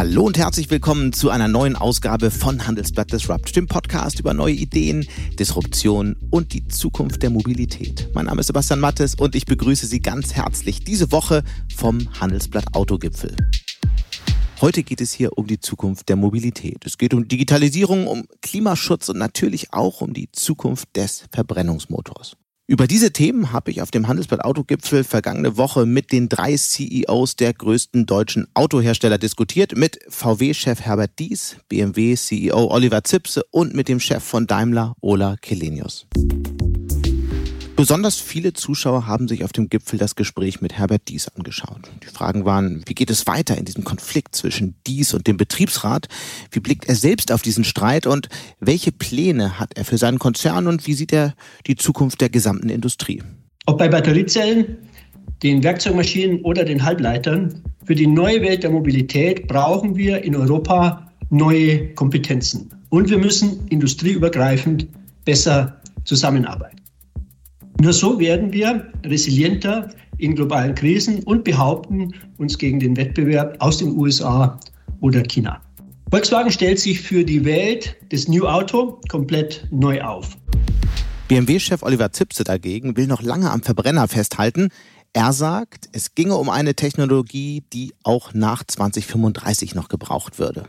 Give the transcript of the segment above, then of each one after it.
Hallo und herzlich willkommen zu einer neuen Ausgabe von Handelsblatt Disrupt, dem Podcast über neue Ideen, Disruption und die Zukunft der Mobilität. Mein Name ist Sebastian Mattes und ich begrüße Sie ganz herzlich diese Woche vom Handelsblatt Autogipfel. Heute geht es hier um die Zukunft der Mobilität. Es geht um Digitalisierung, um Klimaschutz und natürlich auch um die Zukunft des Verbrennungsmotors. Über diese Themen habe ich auf dem Handelsblatt Autogipfel vergangene Woche mit den drei CEOs der größten deutschen Autohersteller diskutiert, mit VW-Chef Herbert Dies, BMW-CEO Oliver Zipse und mit dem Chef von Daimler, Ola Kelenius. Besonders viele Zuschauer haben sich auf dem Gipfel das Gespräch mit Herbert Dies angeschaut. Die Fragen waren, wie geht es weiter in diesem Konflikt zwischen Dies und dem Betriebsrat? Wie blickt er selbst auf diesen Streit und welche Pläne hat er für seinen Konzern und wie sieht er die Zukunft der gesamten Industrie? Ob bei Batteriezellen, den Werkzeugmaschinen oder den Halbleitern, für die neue Welt der Mobilität brauchen wir in Europa neue Kompetenzen. Und wir müssen industrieübergreifend besser zusammenarbeiten. Nur so werden wir resilienter in globalen Krisen und behaupten uns gegen den Wettbewerb aus den USA oder China. Volkswagen stellt sich für die Welt des New Auto komplett neu auf. BMW-Chef Oliver Zipse dagegen will noch lange am Verbrenner festhalten. Er sagt, es ginge um eine Technologie, die auch nach 2035 noch gebraucht würde.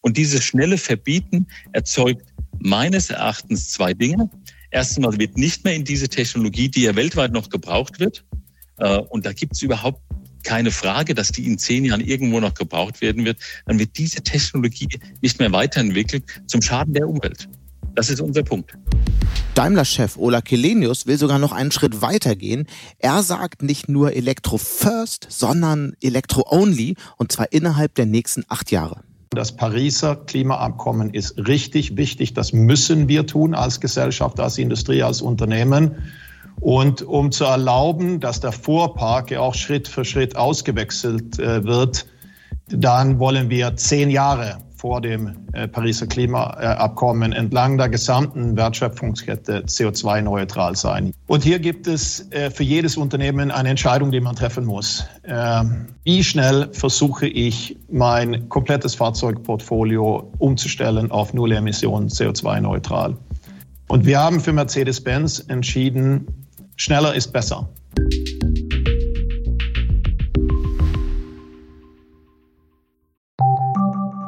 Und dieses schnelle Verbieten erzeugt meines Erachtens zwei Dinge. Erstens wird nicht mehr in diese Technologie, die ja weltweit noch gebraucht wird, äh, und da gibt es überhaupt keine Frage, dass die in zehn Jahren irgendwo noch gebraucht werden wird, dann wird diese Technologie nicht mehr weiterentwickelt zum Schaden der Umwelt. Das ist unser Punkt. Daimler-Chef Ola Kelenius will sogar noch einen Schritt weitergehen. Er sagt nicht nur Elektro First, sondern Elektro Only und zwar innerhalb der nächsten acht Jahre. Das Pariser Klimaabkommen ist richtig wichtig. Das müssen wir tun als Gesellschaft, als Industrie, als Unternehmen. Und um zu erlauben, dass der Fuhrpark ja auch Schritt für Schritt ausgewechselt äh, wird, dann wollen wir zehn Jahre vor dem äh, Pariser Klimaabkommen entlang der gesamten Wertschöpfungskette CO2-neutral sein. Und hier gibt es äh, für jedes Unternehmen eine Entscheidung, die man treffen muss. Ähm, wie schnell versuche ich, mein komplettes Fahrzeugportfolio umzustellen auf Null Emissionen CO2-neutral? Und wir haben für Mercedes-Benz entschieden, schneller ist besser.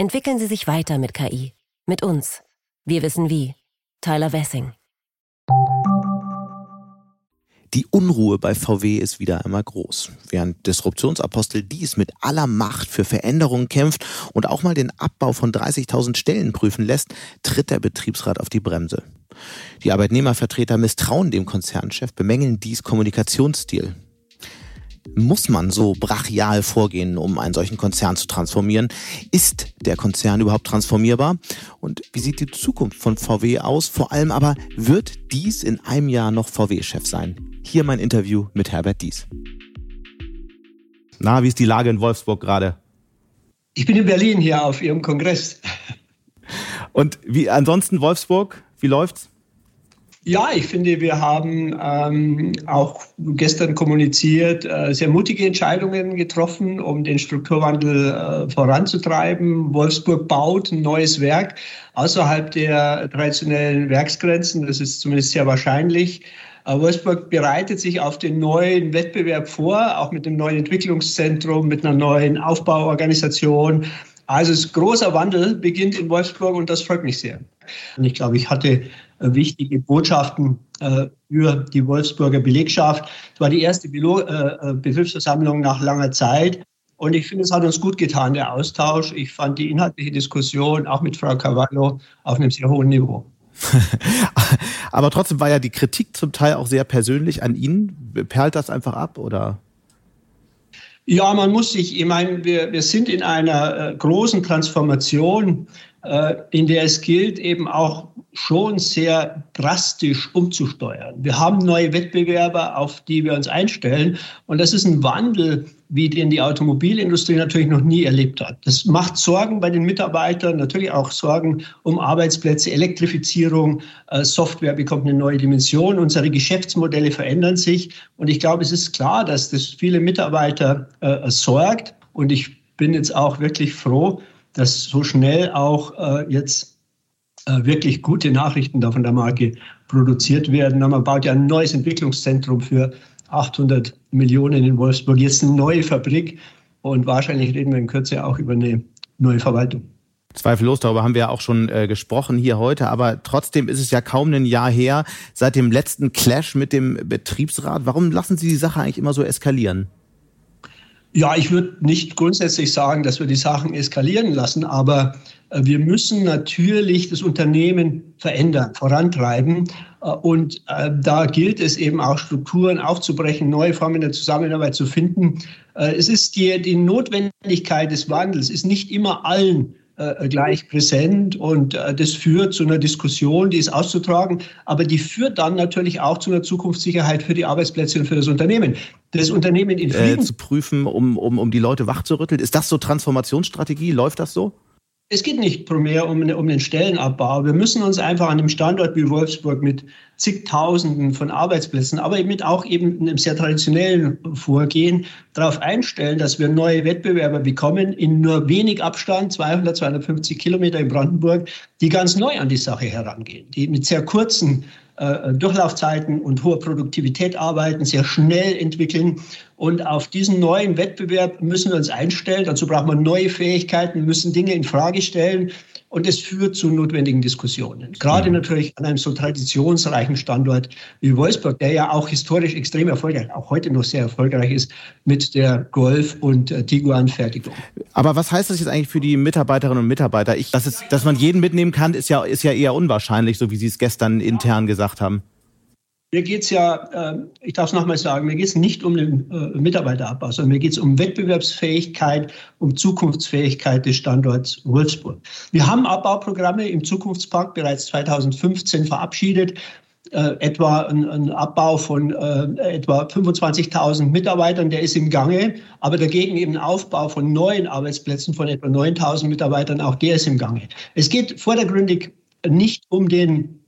Entwickeln Sie sich weiter mit KI. Mit uns. Wir wissen wie. Tyler Wessing. Die Unruhe bei VW ist wieder einmal groß. Während Disruptionsapostel dies mit aller Macht für Veränderungen kämpft und auch mal den Abbau von 30.000 Stellen prüfen lässt, tritt der Betriebsrat auf die Bremse. Die Arbeitnehmervertreter misstrauen dem Konzernchef, bemängeln dies Kommunikationsstil. Muss man so brachial vorgehen, um einen solchen Konzern zu transformieren? Ist der Konzern überhaupt transformierbar? Und wie sieht die Zukunft von VW aus? Vor allem aber, wird dies in einem Jahr noch VW-Chef sein? Hier mein Interview mit Herbert Dies. Na, wie ist die Lage in Wolfsburg gerade? Ich bin in Berlin hier auf Ihrem Kongress. Und wie ansonsten Wolfsburg? Wie läuft's? Ja, ich finde, wir haben ähm, auch gestern kommuniziert, äh, sehr mutige Entscheidungen getroffen, um den Strukturwandel äh, voranzutreiben. Wolfsburg baut ein neues Werk außerhalb der traditionellen Werksgrenzen. Das ist zumindest sehr wahrscheinlich. Äh, Wolfsburg bereitet sich auf den neuen Wettbewerb vor, auch mit dem neuen Entwicklungszentrum, mit einer neuen Aufbauorganisation. Also es großer Wandel beginnt in Wolfsburg und das freut mich sehr. Und ich glaube, ich hatte äh, wichtige Botschaften äh, für die Wolfsburger Belegschaft. Es war die erste äh, Betriebsversammlung nach langer Zeit. Und ich finde, es hat uns gut getan, der Austausch. Ich fand die inhaltliche Diskussion auch mit Frau Cavallo auf einem sehr hohen Niveau. Aber trotzdem war ja die Kritik zum Teil auch sehr persönlich an Ihnen. Perlt das einfach ab oder? Ja, man muss sich, ich meine, wir, wir sind in einer äh, großen Transformation, in der es gilt, eben auch schon sehr drastisch umzusteuern. Wir haben neue Wettbewerber, auf die wir uns einstellen. Und das ist ein Wandel, wie den die Automobilindustrie natürlich noch nie erlebt hat. Das macht Sorgen bei den Mitarbeitern, natürlich auch Sorgen um Arbeitsplätze, Elektrifizierung, äh, Software bekommt eine neue Dimension, unsere Geschäftsmodelle verändern sich. Und ich glaube, es ist klar, dass das viele Mitarbeiter äh, sorgt. Und ich bin jetzt auch wirklich froh, dass so schnell auch äh, jetzt äh, wirklich gute Nachrichten da von der Marke produziert werden. Man baut ja ein neues Entwicklungszentrum für 800 Millionen in Wolfsburg, jetzt eine neue Fabrik und wahrscheinlich reden wir in Kürze auch über eine neue Verwaltung. Zweifellos, darüber haben wir ja auch schon äh, gesprochen hier heute, aber trotzdem ist es ja kaum ein Jahr her seit dem letzten Clash mit dem Betriebsrat. Warum lassen Sie die Sache eigentlich immer so eskalieren? Ja, ich würde nicht grundsätzlich sagen, dass wir die Sachen eskalieren lassen, aber äh, wir müssen natürlich das Unternehmen verändern, vorantreiben. Äh, und äh, da gilt es eben auch, Strukturen aufzubrechen, neue Formen der Zusammenarbeit zu finden. Es ist die, die Notwendigkeit des Wandels, ist nicht immer allen gleich präsent und das führt zu einer Diskussion, die ist auszutragen, aber die führt dann natürlich auch zu einer Zukunftssicherheit für die Arbeitsplätze und für das Unternehmen. Das Unternehmen in Frieden äh, zu prüfen, um, um, um die Leute wachzurütteln. Ist das so Transformationsstrategie? Läuft das so? Es geht nicht primär um, um den Stellenabbau. Wir müssen uns einfach an einem Standort wie Wolfsburg mit zigtausenden von Arbeitsplätzen, aber mit auch eben einem sehr traditionellen Vorgehen darauf einstellen, dass wir neue Wettbewerber bekommen in nur wenig Abstand, 200, 250 Kilometer in Brandenburg, die ganz neu an die Sache herangehen, die mit sehr kurzen äh, Durchlaufzeiten und hoher Produktivität arbeiten, sehr schnell entwickeln. Und auf diesen neuen Wettbewerb müssen wir uns einstellen. Dazu braucht man neue Fähigkeiten, müssen Dinge in Frage stellen und es führt zu notwendigen Diskussionen. Gerade mhm. natürlich an einem so traditionsreichen Standort wie Wolfsburg, der ja auch historisch extrem erfolgreich, auch heute noch sehr erfolgreich ist mit der Golf- und äh, Tiguan-Fertigung. Aber was heißt das jetzt eigentlich für die Mitarbeiterinnen und Mitarbeiter? Ich, dass, es, dass man jeden mitnehmen kann, ist ja, ist ja eher unwahrscheinlich, so wie Sie es gestern intern gesagt haben. Mir geht es ja, äh, ich darf es nochmal sagen, mir geht es nicht um den äh, Mitarbeiterabbau, sondern mir geht es um Wettbewerbsfähigkeit, um Zukunftsfähigkeit des Standorts Wolfsburg. Wir haben Abbauprogramme im Zukunftspark bereits 2015 verabschiedet. Äh, etwa ein, ein, Abbau von etwa 25.000 Mitarbeitern, der ist im Gange, aber dagegen eben Aufbau von neuen Arbeitsplätzen von etwa 9.000 Mitarbeitern, auch der ist im Gange. Es geht vordergründig nicht um den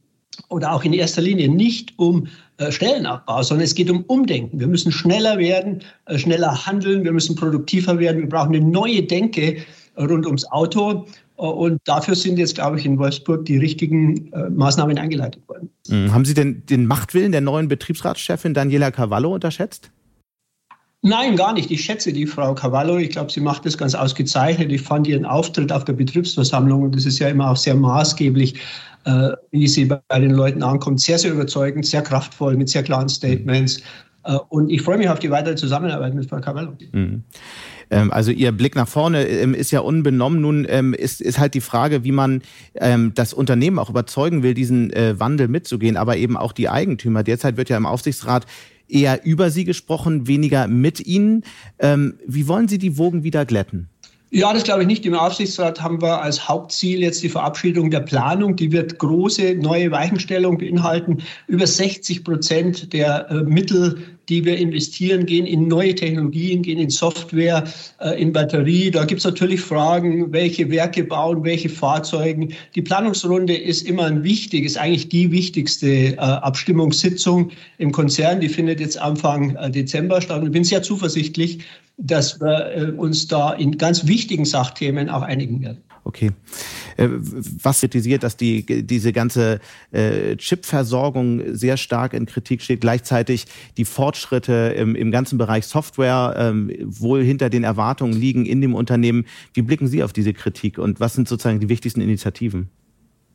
oder auch in erster Linie nicht um äh, Stellenabbau, sondern es geht um Umdenken. Wir müssen schneller werden, äh, schneller handeln, wir müssen produktiver werden, wir brauchen eine neue Denke rund ums Auto. Äh, und dafür sind jetzt, glaube ich, in Wolfsburg die richtigen äh, Maßnahmen eingeleitet worden. Mhm. Haben Sie denn den Machtwillen der neuen Betriebsratschefin Daniela Cavallo unterschätzt? Nein, gar nicht. Ich schätze die Frau Cavallo. Ich glaube, sie macht das ganz ausgezeichnet. Ich fand ihren Auftritt auf der Betriebsversammlung, und das ist ja immer auch sehr maßgeblich, äh, wie sie bei, den Leuten ankommt, sehr, sehr überzeugend, sehr kraftvoll, mit sehr klaren Statements. Äh, und ich freue mich auf die weitere Zusammenarbeit mit Frau Cavallo. Mhm. Ähm, also Ihr Blick nach vorne ähm, ist ja unbenommen. Nun ähm, ist, ist halt die Frage, wie man das Unternehmen auch überzeugen will, diesen äh, Wandel mitzugehen, aber eben auch die Eigentümer. Derzeit wird ja im Aufsichtsrat eher über Sie gesprochen, weniger mit Ihnen. Wie wollen Sie die Wogen wieder glätten? Ja, das glaube ich nicht. Im Aufsichtsrat haben wir als Hauptziel jetzt die Verabschiedung der Planung. Die wird große neue Weichenstellung beinhalten. Über 60 Prozent der äh, Mittel, die wir investieren, gehen in neue Technologien, gehen in Software, äh, in Batterie. Da gibt es natürlich Fragen, welche Werke bauen, welche Fahrzeugen. Die Planungsrunde ist immer ein wichtig, ist eigentlich die wichtigste äh, Abstimmungssitzung im Konzern. Die findet jetzt Anfang äh, Dezember statt. Und ich bin sehr zuversichtlich, dass wir uns da in ganz wichtigen Sachthemen auch einigen werden. Okay. Äh, was kritisiert, dass die, diese ganze äh, Chipversorgung sehr stark in Kritik steht, gleichzeitig die Fortschritte im, im ganzen Bereich Software ähm, wohl hinter den Erwartungen liegen in dem Unternehmen. Wie blicken Sie auf diese Kritik und was sind sozusagen die wichtigsten Initiativen?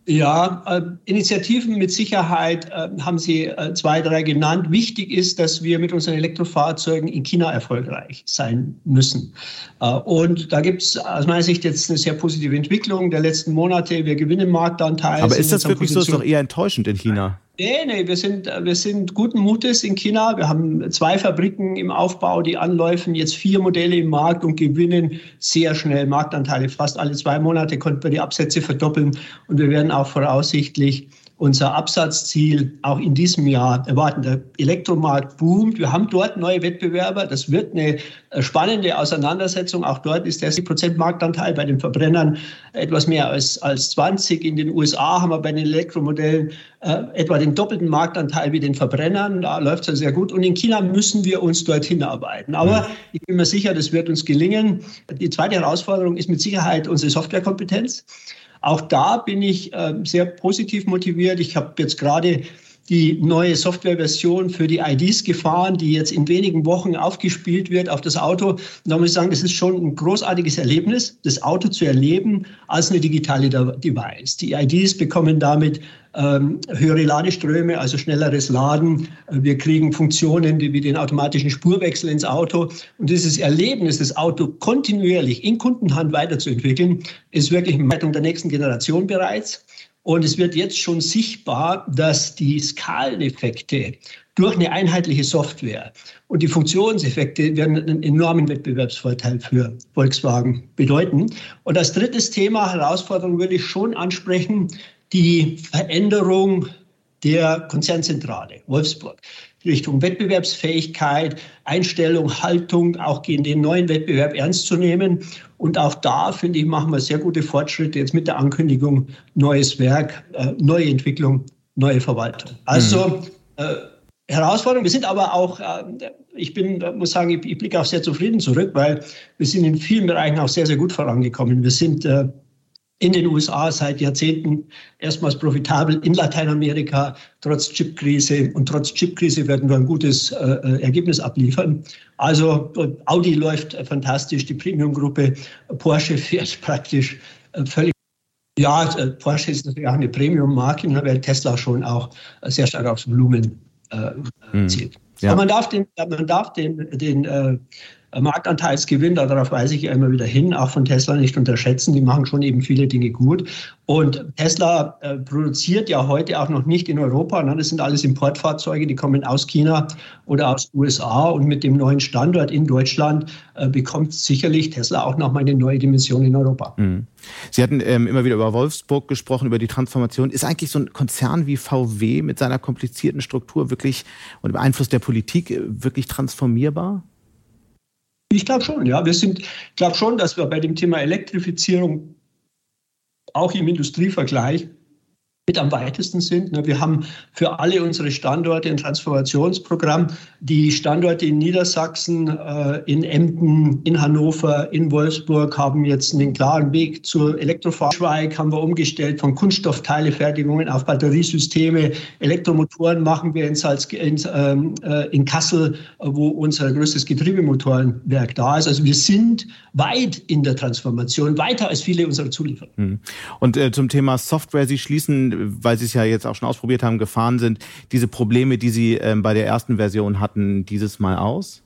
Ja, äh, Initiativen mit Sicherheit äh, haben Sie äh, zwei, drei genannt. Wichtig ist, dass wir mit unseren Elektrofahrzeugen in China erfolgreich sein müssen. Äh, und da gibt es aus meiner Sicht jetzt eine sehr positive Entwicklung der letzten Monate. Wir gewinnen Marktanteile. Aber ist das wirklich so? Ist doch eher enttäuschend in China. Nee, nee, wir sind, wir sind guten Mutes in China. Wir haben zwei Fabriken im Aufbau, die anläufen, jetzt vier Modelle im Markt und gewinnen sehr schnell Marktanteile. Fast alle zwei Monate konnten wir die Absätze verdoppeln und wir werden auch voraussichtlich unser Absatzziel auch in diesem Jahr erwarten. Der Elektromarkt boomt. Wir haben dort neue Wettbewerber. Das wird eine äh, spannende Auseinandersetzung. Auch dort ist der 10% Marktanteil bei den Verbrennern etwas mehr als, als 20. In den USA haben wir bei den Elektromodellen äh, etwa den doppelten Marktanteil wie den Verbrennern. Da läuft es sehr gut. Und in China müssen wir uns dorthin arbeiten. Aber ich bin mir sicher, das wird uns gelingen. Die zweite Herausforderung ist mit Sicherheit unsere Softwarekompetenz. Auch da bin ich äh, sehr positiv motiviert. Ich habe jetzt gerade die neue Softwareversion für die IDs gefahren, die jetzt in wenigen Wochen aufgespielt wird auf das Auto. Und da muss ich sagen, das ist schon ein großartiges Erlebnis, das Auto zu erleben als eine digitale Device. Die IDs bekommen damit ähm, höhere Ladeströme, also schnelleres Laden. Wir kriegen Funktionen wie den automatischen Spurwechsel ins Auto. Und dieses Erlebnis, das Auto kontinuierlich in Kundenhand weiterzuentwickeln, ist wirklich eine Leitung der nächsten Generation bereits. Und es wird jetzt schon sichtbar, dass die Skaleneffekte durch eine einheitliche Software und die Funktionseffekte werden einen enormen Wettbewerbsvorteil für Volkswagen bedeuten. Und als drittes Thema, Herausforderung, würde ich schon ansprechen, die Veränderung der Konzernzentrale Wolfsburg. Richtung Wettbewerbsfähigkeit, Einstellung, Haltung, auch gegen den neuen Wettbewerb ernst zu nehmen. Und auch da, finde ich, machen wir sehr gute Fortschritte jetzt mit der Ankündigung neues Werk, äh, neue Entwicklung, neue Verwaltung. Also mhm. äh, Herausforderung. Wir sind aber auch, äh, ich bin, muss sagen, ich, ich, blicke auch sehr zufrieden zurück, weil wir sind in vielen Bereichen auch sehr, sehr gut vorangekommen. Wir sind äh, in den USA seit Jahrzehnten erstmals profitabel, in Lateinamerika trotz Chipkrise und trotz Chipkrise werden wir ein gutes äh, äh Ergebnis abliefern. Also Audi läuft äh, fantastisch, die Premium-Gruppe Porsche fährt praktisch äh, völlig. Ja, äh, Porsche ist natürlich auch eine Premium-Marke, ne, weil Tesla schon auch sehr stark aufs Volumen äh, zielt. Ja. Aber man darf den, man darf den, den Marktanteilsgewinn, darauf weise ich ja immer wieder hin, auch von Tesla nicht unterschätzen. Die machen schon eben viele Dinge gut. Und Tesla äh, produziert ja heute auch noch nicht in Europa. Ne? Das sind alles Importfahrzeuge, die kommen aus China oder aus USA. Und mit dem neuen Standort in Deutschland äh, bekommt sicherlich Tesla auch nochmal eine neue Dimension in Europa. Mhm. Sie hatten ähm, immer wieder über Wolfsburg gesprochen, über die Transformation. Ist eigentlich so ein Konzern wie VW mit seiner komplizierten Struktur wirklich und dem Einfluss der Politik äh, wirklich transformierbar? Ich glaube schon, ja. Wir sind, ich glaube schon, dass wir bei dem Thema Elektrifizierung auch im Industrievergleich mit am weitesten sind. Ne, wir haben für alle unsere Standorte ein Transformationsprogramm. Die Standorte in Niedersachsen, äh, in Emden, in Hannover, in Wolfsburg haben jetzt einen klaren Weg zur Elektrofahrzeug, haben wir umgestellt von Kunststoffteilefertigungen auf Batteriesysteme. Elektromotoren machen wir in, Salz, in, ähm, äh, in Kassel, wo unser größtes Getriebemotorenwerk da ist. Also wir sind weit in der Transformation, weiter als viele unserer Zulieferer. Hm. Und äh, zum Thema Software, Sie schließen weil Sie es ja jetzt auch schon ausprobiert haben, gefahren sind, diese Probleme, die Sie ähm, bei der ersten Version hatten, dieses Mal aus?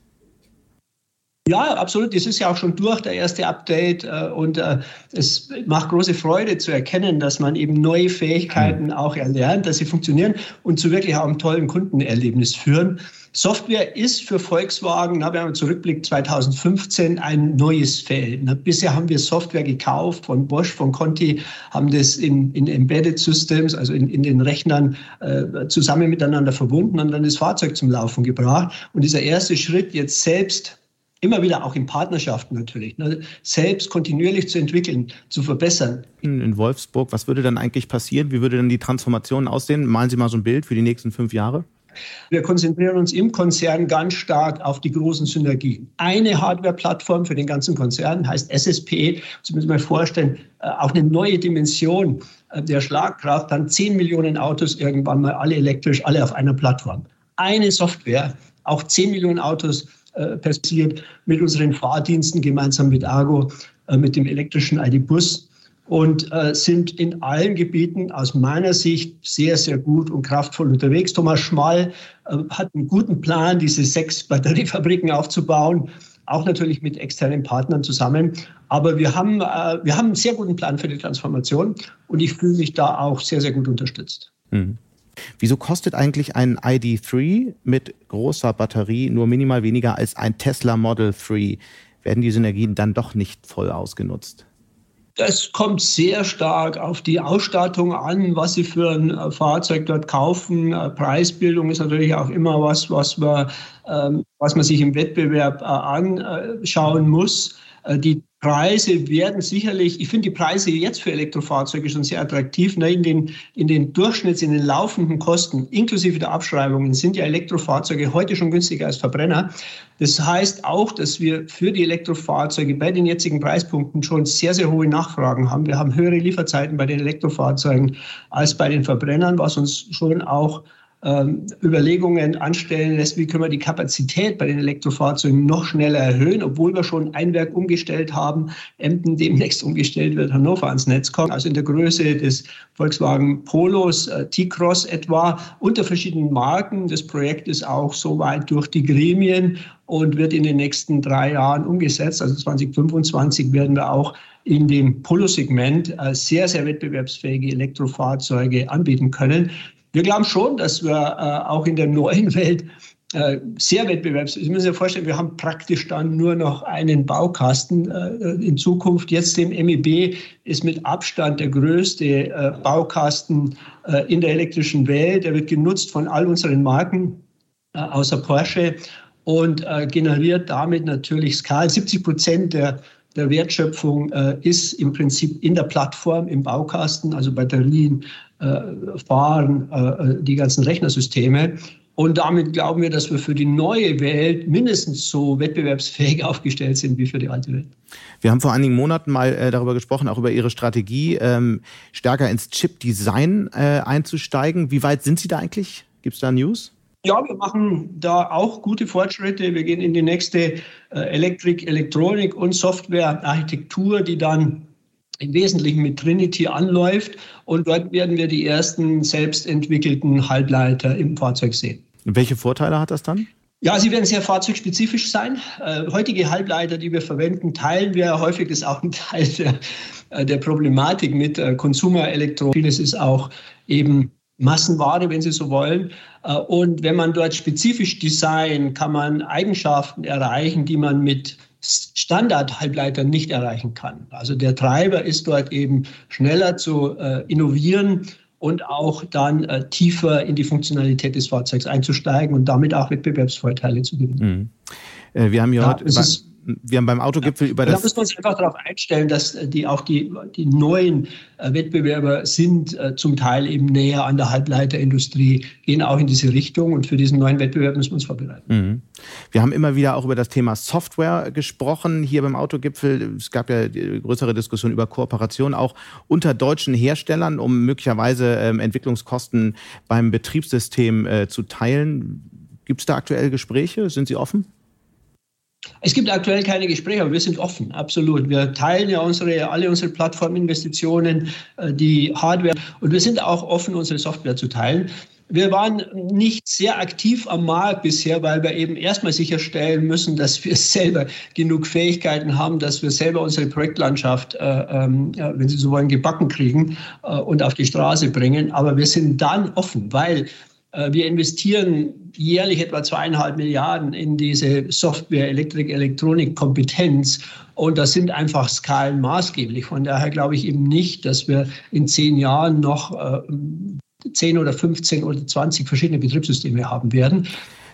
Ja, absolut. Das ist ja auch schon durch, der erste Update. Äh, und äh, es macht große Freude zu erkennen, dass man eben neue Fähigkeiten mhm. auch erlernt, dass sie funktionieren und zu wirklich auch einem tollen Kundenerlebnis führen. Software ist für Volkswagen, na, wenn man zurückblickt, 2015 ein neues Feld. Na, bisher haben wir Software gekauft von Bosch, von Conti, haben das in, in Embedded Systems, also in, in den Rechnern äh, zusammen miteinander verbunden und dann das Fahrzeug zum Laufen gebracht. Und dieser erste Schritt jetzt selbst immer wieder auch in Partnerschaften natürlich, ne, selbst kontinuierlich zu entwickeln, zu verbessern. In, Wolfsburg, was würde dann eigentlich passieren? Wie würde dann die Transformation aussehen? Malen Sie mal so ein Bild für die nächsten fünf Jahre. Wir konzentrieren uns im Konzern ganz stark auf die großen Synergien. Eine Hardware-Plattform für den ganzen Konzern heißt SSP. Sie müssen sich mal vorstellen, äh, auch eine neue Dimension äh, der Schlagkraft. Dann 10 Millionen Autos irgendwann mal alle elektrisch, alle auf einer Plattform. Eine Software, auch 10 Millionen Autos passiert mit unseren Fahrdiensten gemeinsam mit Argo, mit dem elektrischen ID-Bus und äh, sind in allen Gebieten aus meiner Sicht sehr, sehr gut und kraftvoll unterwegs. Thomas Schmall äh, hat einen guten Plan, diese sechs Batteriefabriken aufzubauen, auch natürlich mit externen Partnern zusammen. Aber wir haben, äh, wir haben einen sehr guten Plan für die Transformation und ich fühle mich da auch sehr, sehr gut unterstützt. Mhm. Wieso kostet eigentlich ein ID3 mit großer Batterie nur minimal weniger als ein Tesla Model 3? Werden die Synergien dann doch nicht voll ausgenutzt? Das kommt sehr stark auf die Ausstattung an, was Sie für ein äh, Fahrzeug dort kaufen. Äh, Preisbildung ist natürlich auch immer was, was man, ähm, was man sich im Wettbewerb äh, anschauen muss. Die Preise werden sicherlich, ich finde die Preise jetzt für Elektrofahrzeuge schon sehr attraktiv. Ne? In, den, in den Durchschnitts, in den laufenden Kosten, inklusive der Abschreibungen, sind ja Elektrofahrzeuge heute schon günstiger als Verbrenner. Das heißt auch, dass wir für die Elektrofahrzeuge bei den jetzigen Preispunkten schon sehr, sehr hohe Nachfragen haben. Wir haben höhere Lieferzeiten bei den Elektrofahrzeugen als bei den Verbrennern, was uns schon auch ähm, Überlegungen anstellen lässt, wie können wir die Kapazität bei den Elektrofahrzeugen noch schneller erhöhen, obwohl wir schon ein Werk umgestellt haben, Emden demnächst umgestellt wird, Hannover ans Netz kommt, also in der Größe des Volkswagen Polos, äh, T-Cross etwa, unter verschiedenen Marken. Das Projekt ist auch soweit durch die Gremien und wird in den nächsten drei Jahren umgesetzt. Also 2025 werden wir auch in dem Polo-Segment äh, sehr, sehr wettbewerbsfähige Elektrofahrzeuge anbieten können. Wir glauben schon, dass wir äh, auch in der neuen Welt äh, sehr wettbewerbsfähig. Sie müssen sich vorstellen, wir haben praktisch dann nur noch einen Baukasten äh, in Zukunft. Jetzt dem MEB ist mit Abstand der größte Baukasten in der elektrischen Welt. Der wird genutzt von all unseren Marken außer Porsche und generiert damit natürlich Skala. 70 Prozent der der Wertschöpfung äh, ist im Prinzip in der Plattform, im Baukasten, also Batterien, äh, Fahren, äh, die ganzen Rechnersysteme. Und damit glauben wir, dass wir für die neue Welt mindestens so wettbewerbsfähig aufgestellt sind wie für die alte Welt. Wir haben vor einigen Monaten mal äh, darüber gesprochen, auch über Ihre Strategie, ähm, stärker ins Chip-Design äh, einzusteigen. Wie weit sind Sie da eigentlich? Gibt es da News? Ja, wir machen da auch gute Fortschritte. Wir gehen in die nächste äh, Elektrik, Elektronik und Software-Architektur, die dann im Wesentlichen mit Trinity anläuft. Und dort werden wir die ersten selbst entwickelten Halbleiter im Fahrzeug sehen. Und welche Vorteile hat das dann? Ja, sie werden sehr fahrzeugspezifisch sein. Äh, heutige Halbleiter, die wir verwenden, teilen wir häufig. Das ist auch ein Teil der, äh, der Problematik mit äh, Konsumerelektro. Vieles ist auch eben Massenware, wenn Sie so wollen. Äh, und wenn man dort spezifisch designt, kann man Eigenschaften erreichen, die man mit Standard-Halbleitern nicht erreichen kann. Also der Treiber ist dort eben schneller zu äh, innovieren und auch dann äh, tiefer in die Funktionalität des Fahrzeugs einzusteigen und damit auch Wettbewerbsvorteile zu gewinnen. Mhm. Wir haben ja, ja heute wir haben beim Autogipfel ja, über das. Da müssen wir uns einfach darauf einstellen, dass äh, die auch die, die neuen äh, Wettbewerber sind äh, zum Teil eben näher an der Halbleiterindustrie, gehen auch in diese Richtung und für diesen neuen Wettbewerb müssen wir uns vorbereiten. Mhm. Wir haben immer wieder auch über das Thema Software gesprochen hier beim Autogipfel. Es gab ja größere Diskussionen über Kooperation auch unter deutschen Herstellern, um möglicherweise ähm, Entwicklungskosten beim Betriebssystem äh, zu teilen. Gibt es da aktuell Gespräche? Sind Sie offen? Es gibt aktuell keine Gespräche, aber wir sind offen, absolut. Wir teilen ja unsere, alle unsere Plattforminvestitionen, äh, die Hardware und wir sind auch offen, unsere Software zu teilen. Wir waren nicht sehr aktiv am Markt bisher, weil wir eben erstmal sicherstellen müssen, dass wir selber genug Fähigkeiten haben, dass wir selber unsere Projektlandschaft, äh, äh, wenn Sie so wollen, gebacken kriegen äh, und auf die Straße bringen. Aber wir sind dann offen, weil äh, wir investieren jährlich etwa zweieinhalb Milliarden in diese Software, Elektrik, Elektronik, Kompetenz. Und das sind einfach Skalen maßgeblich. Von daher glaube ich eben nicht, dass wir in zehn Jahren noch äh, zehn oder 15 oder 20 verschiedene Betriebssysteme haben werden.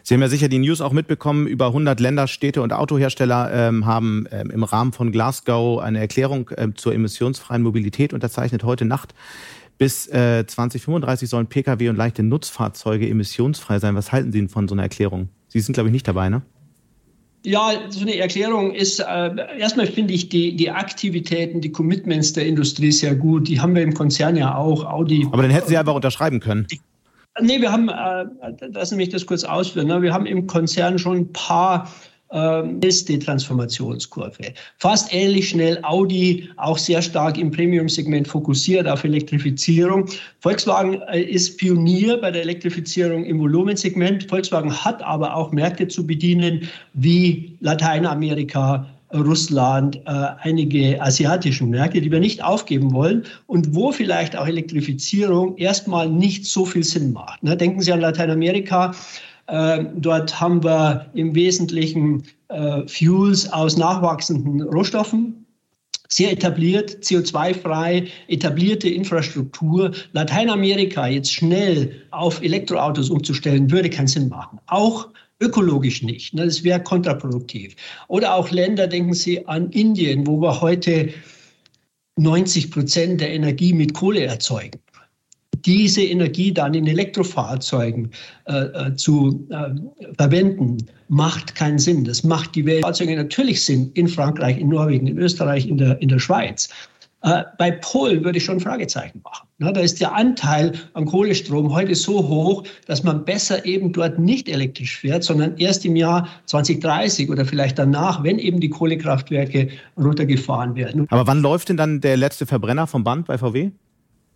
Sie haben ja sicher die News auch mitbekommen. Über 100 Länder, Städte und Autohersteller ähm, haben ähm, im Rahmen von Glasgow eine Erklärung ähm, zur emissionsfreien Mobilität unterzeichnet heute Nacht. Bis äh, 2035 sollen Pkw und leichte Nutzfahrzeuge emissionsfrei sein. Was halten Sie von so einer Erklärung? Sie sind, glaube ich, nicht dabei, ne? Ja, so eine Erklärung ist, äh, erstmal finde ich die, die Aktivitäten, die Commitments der Industrie sehr gut. Die haben wir im Konzern ja auch. Audi. Aber dann hätten Sie einfach unterschreiben können. Die, nee, wir haben, äh, lassen Sie mich das kurz ausführen. Ne? Wir haben im Konzern schon ein paar ähm, ist die Transformationskurve. Fast ähnlich schnell Audi, auch sehr stark im Premium-Segment fokussiert auf Elektrifizierung. Volkswagen äh, ist Pionier bei der Elektrifizierung im Volumensegment. Volkswagen hat aber auch Märkte zu bedienen wie Lateinamerika, Russland, äh, einige asiatische Märkte, die wir nicht aufgeben wollen und wo vielleicht auch Elektrifizierung erstmal nicht so viel Sinn macht. Ne? Denken Sie an Lateinamerika. Äh, dort haben wir im Wesentlichen äh, Fuels aus nachwachsenden Rohstoffen, sehr etabliert, CO2-frei, etablierte Infrastruktur. Lateinamerika jetzt schnell auf Elektroautos umzustellen, würde keinen Sinn machen. Auch ökologisch nicht. Ne? Das wäre kontraproduktiv. Oder auch Länder, denken Sie an Indien, wo wir heute 90 Prozent der Energie mit Kohle erzeugen diese Energie dann in Elektrofahrzeugen äh, äh, zu äh, verwenden, macht keinen Sinn. Das macht die Weltfahrzeuge natürlich Sinn in Frankreich, in Norwegen, in Österreich, in der, in der Schweiz. Äh, bei Polen würde ich schon Fragezeichen machen. Na, da ist der Anteil an Kohlestrom heute so hoch, dass man besser eben dort nicht elektrisch fährt, sondern erst im Jahr 2030 oder vielleicht danach, wenn eben die Kohlekraftwerke runtergefahren werden. Aber wann läuft denn dann der letzte Verbrenner vom Band bei VW?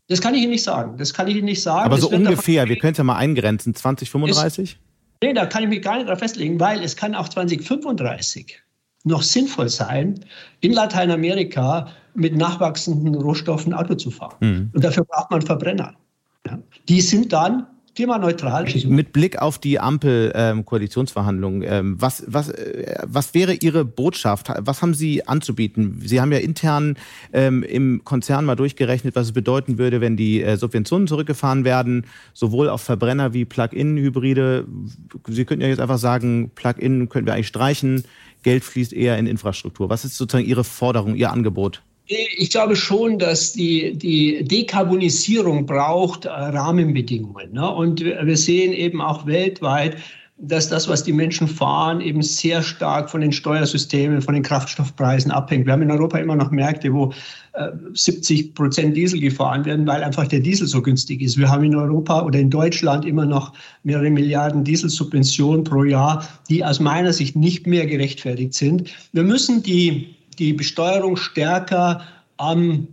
Das kann ich Ihnen nicht sagen. Das kann ich Ihnen nicht sagen. Aber so ungefähr, wir können es ja mal eingrenzen, 2035? nee, da kann ich mich gar nicht darauf festlegen, weil es kann auch 2035 noch sinnvoll sein, in Lateinamerika mit nachwachsenden Rohstoffen Auto zu fahren. Mhm. Und dafür braucht man Verbrenner. Ja. Die sind dann klimaneutral. Mit Blick auf die Ampel-Koalitionsverhandlungen, ähm, ähm, was, was, äh, was wäre Ihre Botschaft? Was haben Sie anzubieten? Sie haben ja intern ähm, im Konzern mal durchgerechnet, was es bedeuten würde, wenn die äh, Subventionen zurückgefahren werden, sowohl auf Verbrenner wie Plug-in-Hybride. Sie könnten ja jetzt einfach sagen, Plug-in können wir eigentlich streichen, Geld fließt eher in Infrastruktur. Was ist sozusagen Ihre Forderung, Ihr Angebot? Ich glaube schon, dass die, die Dekarbonisierung braucht äh, Rahmenbedingungen. Ne? Und wir sehen eben auch weltweit, dass das, was die Menschen fahren, eben sehr stark von den Steuersystemen, von den Kraftstoffpreisen abhängt. Wir haben in Europa immer noch Märkte, wo äh, 70 Prozent Diesel gefahren werden, weil einfach der Diesel so günstig ist. Wir haben in Europa oder in Deutschland immer noch mehrere Milliarden Dieselsubventionen pro Jahr, die aus meiner Sicht nicht mehr gerechtfertigt sind. Wir müssen die die Besteuerung stärker am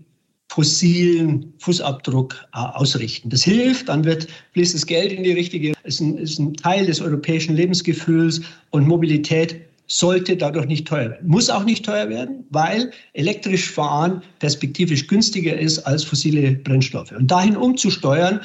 fossilen Fußabdruck äh, ausrichten. Das hilft, dann wird fließt das Geld in die richtige, ist ein, ist ein Teil des europäischen Lebensgefühls und Mobilität sollte dadurch nicht teuer werden. Muss auch nicht teuer werden, weil elektrisch fahren perspektivisch günstiger ist als fossile Brennstoffe. Und dahin umzusteuern,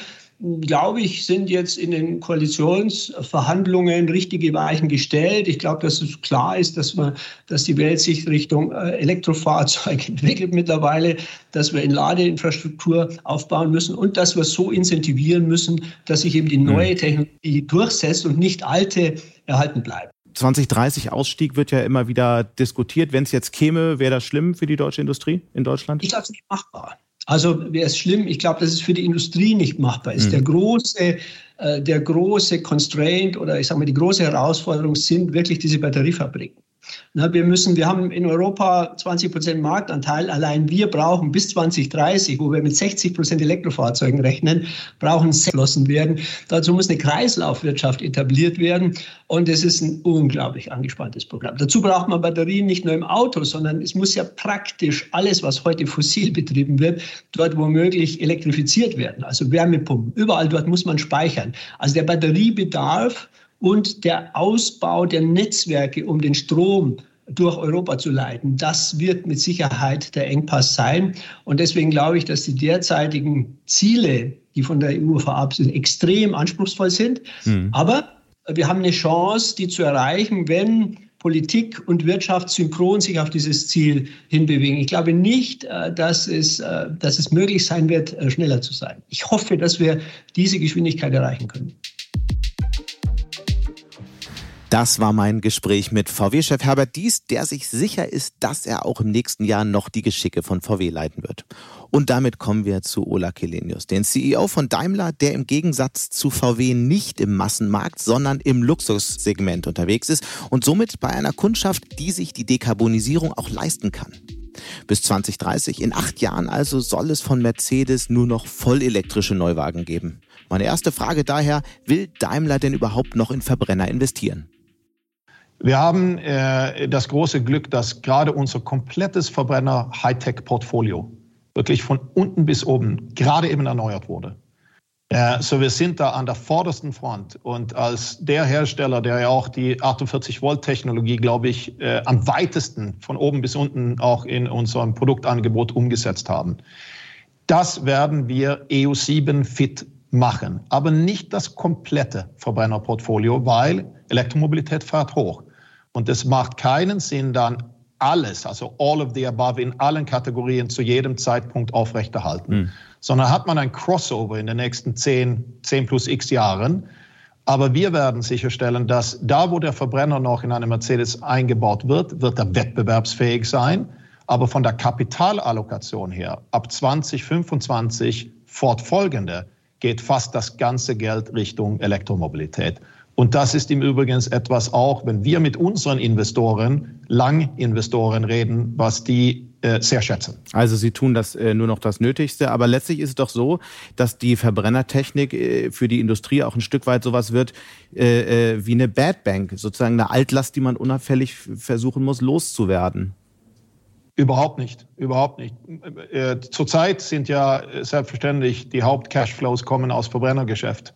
glaube ich, sind jetzt in den Koalitionsverhandlungen richtige Weichen gestellt. Ich glaube, dass es klar ist, dass, man, dass die Welt sich Richtung äh, Elektrofahrzeuge entwickelt mittlerweile, dass wir in Ladeinfrastruktur aufbauen müssen und dass wir so incentivieren müssen, dass sich eben die neue hm. Technologie durchsetzt und nicht alte erhalten bleibt. 2030 Ausstieg wird ja immer wieder diskutiert. Wenn es jetzt käme, wäre das schlimm für die deutsche Industrie in Deutschland? Ich glaube, es ist nicht machbar. Also wäre es schlimm. Ich glaube, dass es für die Industrie nicht machbar ist. Mhm. Der große, äh, der große Constraint oder ich sage mal die große Herausforderung sind wirklich diese Batteriefabriken. Na, wir müssen, wir haben in Europa 20 Prozent Marktanteil. Allein wir brauchen bis 2030, wo wir mit 60 Prozent Elektrofahrzeugen rechnen, brauchen geschlossen werden. Dazu muss eine Kreislaufwirtschaft etabliert werden. Und es ist ein unglaublich angespanntes Programm. Dazu braucht man Batterien nicht nur im Auto, sondern es muss ja praktisch alles, was heute fossil betrieben wird, dort womöglich elektrifiziert werden. Also Wärmepumpen. Überall dort muss man speichern. Also der Batteriebedarf und der Ausbau der Netzwerke, um den Strom durch Europa zu leiten. Das wird mit Sicherheit der Engpass sein. Und deswegen glaube ich, dass die derzeitigen Ziele, die von der EU verab sind, extrem anspruchsvoll sind. Mhm. Aber wir haben eine Chance, die zu erreichen, wenn Politik und Wirtschaft synchron sich auf dieses Ziel hinbewegen. Ich glaube nicht, äh, dass es, äh, dass es möglich sein wird, äh, schneller zu sein. Ich hoffe, dass wir diese Geschwindigkeit erreichen können. Das war mein Gespräch mit VW-Chef Herbert Dies, der sich sicher ist, dass er auch im nächsten Jahr noch die Geschicke von VW leiten wird. Und damit kommen wir zu Ola Kelenius, den CEO von Daimler, der im Gegensatz zu VW nicht im Massenmarkt, sondern im Luxussegment unterwegs ist und somit bei einer Kundschaft, die sich die Dekarbonisierung auch leisten kann. Bis 2030, in acht Jahren also, soll es von Mercedes nur noch vollelektrische Neuwagen geben. Meine erste Frage daher, will Daimler denn überhaupt noch in Verbrenner investieren? Wir haben äh, das große Glück, dass gerade unser komplettes Verbrenner Hightech-Portfolio wirklich von unten bis oben gerade eben erneuert wurde. Äh, so wir sind da an der vordersten Front und als der Hersteller, der ja auch die 48 Volt Technologie, glaube ich, äh, am weitesten von oben bis unten auch in unserem Produktangebot umgesetzt haben. Das werden wir EU7 fit machen, aber nicht das komplette Verbrennerportfolio, weil Elektromobilität fährt hoch. Und es macht keinen Sinn, dann alles, also all of the above in allen Kategorien zu jedem Zeitpunkt aufrechterhalten. Mhm sondern hat man ein Crossover in den nächsten 10, 10 plus x Jahren. Aber wir werden sicherstellen, dass da, wo der Verbrenner noch in einem Mercedes eingebaut wird, wird er wettbewerbsfähig sein. Aber von der Kapitalallokation her, ab 2025 fortfolgende, geht fast das ganze Geld Richtung Elektromobilität. Und das ist im Übrigen etwas auch, wenn wir mit unseren Investoren, Langinvestoren reden, was die äh, sehr schätzen. Also Sie tun das äh, nur noch das Nötigste, aber letztlich ist es doch so, dass die Verbrennertechnik äh, für die Industrie auch ein Stück weit sowas wird äh, äh, wie eine Bad Bank, sozusagen eine Altlast, die man unauffällig versuchen muss loszuwerden. Überhaupt nicht, überhaupt nicht. Äh, zurzeit sind ja selbstverständlich die Hauptcashflows kommen aus Verbrennergeschäft.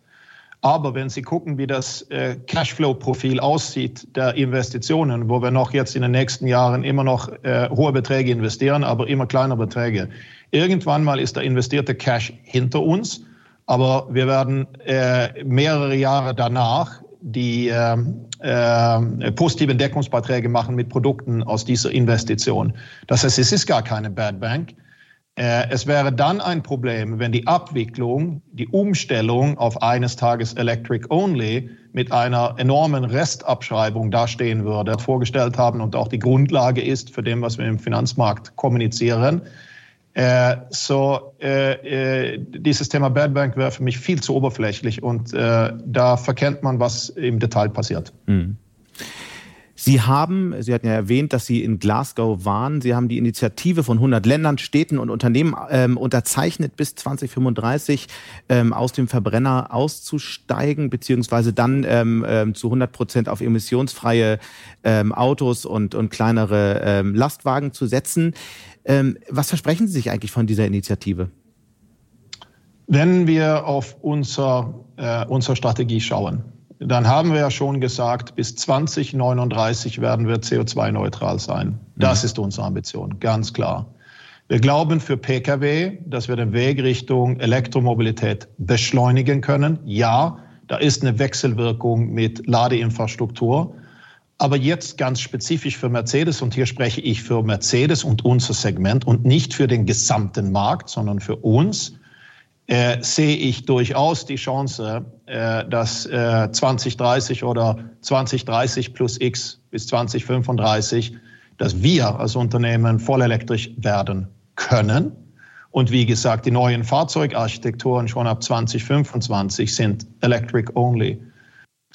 Aber wenn Sie gucken, wie das äh, Cashflow-Profil aussieht der Investitionen, wo wir noch jetzt in den nächsten Jahren immer noch äh, hohe Beträge investieren, aber immer kleinere Beträge, irgendwann mal ist der investierte Cash hinter uns, aber wir werden äh, mehrere Jahre danach die äh, äh, positiven Deckungsbeiträge machen mit Produkten aus dieser Investition. Das heißt, es ist gar keine Bad Bank. Äh, es wäre dann ein Problem, wenn die Abwicklung, die Umstellung auf eines Tages Electric Only mit einer enormen Restabschreibung dastehen würde, vorgestellt haben und auch die Grundlage ist für dem, was wir im Finanzmarkt kommunizieren. Äh, so, äh, äh, dieses Thema Bad Bank wäre für mich viel zu oberflächlich und äh, da verkennt man, was im Detail passiert. Mhm. Sie haben, Sie hatten ja erwähnt, dass Sie in Glasgow waren. Sie haben die Initiative von 100 Ländern, Städten und Unternehmen ähm, unterzeichnet, bis 2035 ähm, aus dem Verbrenner auszusteigen, beziehungsweise dann ähm, ähm, zu 100 Prozent auf emissionsfreie ähm, Autos und, und kleinere ähm, Lastwagen zu setzen. Was versprechen Sie sich eigentlich von dieser Initiative? Wenn wir auf unser, äh, unsere Strategie schauen, dann haben wir ja schon gesagt, bis 2039 werden wir CO2-neutral sein. Das mhm. ist unsere Ambition, ganz klar. Wir glauben für Pkw, dass wir den Weg Richtung Elektromobilität beschleunigen können. Ja, da ist eine Wechselwirkung mit Ladeinfrastruktur. Aber jetzt ganz spezifisch für Mercedes, und hier spreche ich für Mercedes und unser Segment und nicht für den gesamten Markt, sondern für uns, äh, sehe ich durchaus die Chance, äh, dass äh, 2030 oder 2030 plus X bis 2035, dass wir als Unternehmen vollelektrisch werden können. Und wie gesagt, die neuen Fahrzeugarchitekturen schon ab 2025 sind Electric Only.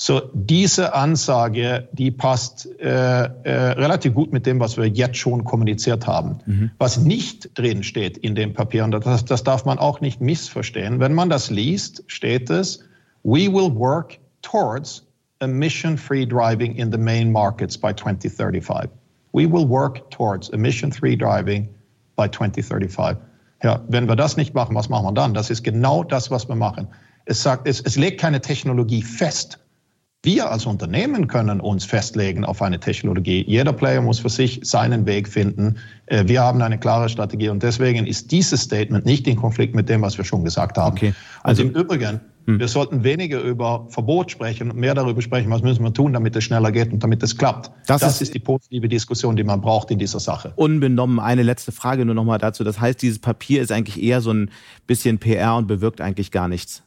So, diese Ansage, die passt äh, äh, relativ gut mit dem, was wir jetzt schon kommuniziert haben. Mhm. Was nicht drin steht in dem Papier, und das, das darf man auch nicht missverstehen. Wenn man das liest, steht es, we will work towards emission-free driving in the main markets by 2035. We will work towards emission-free driving by 2035. Ja, wenn wir das nicht machen, was machen wir dann? Das ist genau das, was wir machen. Es sagt, es, es legt keine Technologie fest, wir als Unternehmen können uns festlegen auf eine Technologie. Jeder Player muss für sich seinen Weg finden. Äh, wir haben eine klare Strategie und deswegen ist dieses Statement nicht in Konflikt mit dem, was wir schon gesagt haben. Okay. Also und im Übrigen, hm. wir sollten weniger über Verbot sprechen und mehr darüber sprechen, was müssen wir tun, damit es schneller geht und damit es klappt. Das, das ist, ist, die positive Diskussion, die man braucht in dieser Sache. Unbenommen eine letzte Frage nur nochmal dazu. Das heißt, dieses Papier ist eigentlich eher so ein bisschen PR und bewirkt eigentlich gar nichts.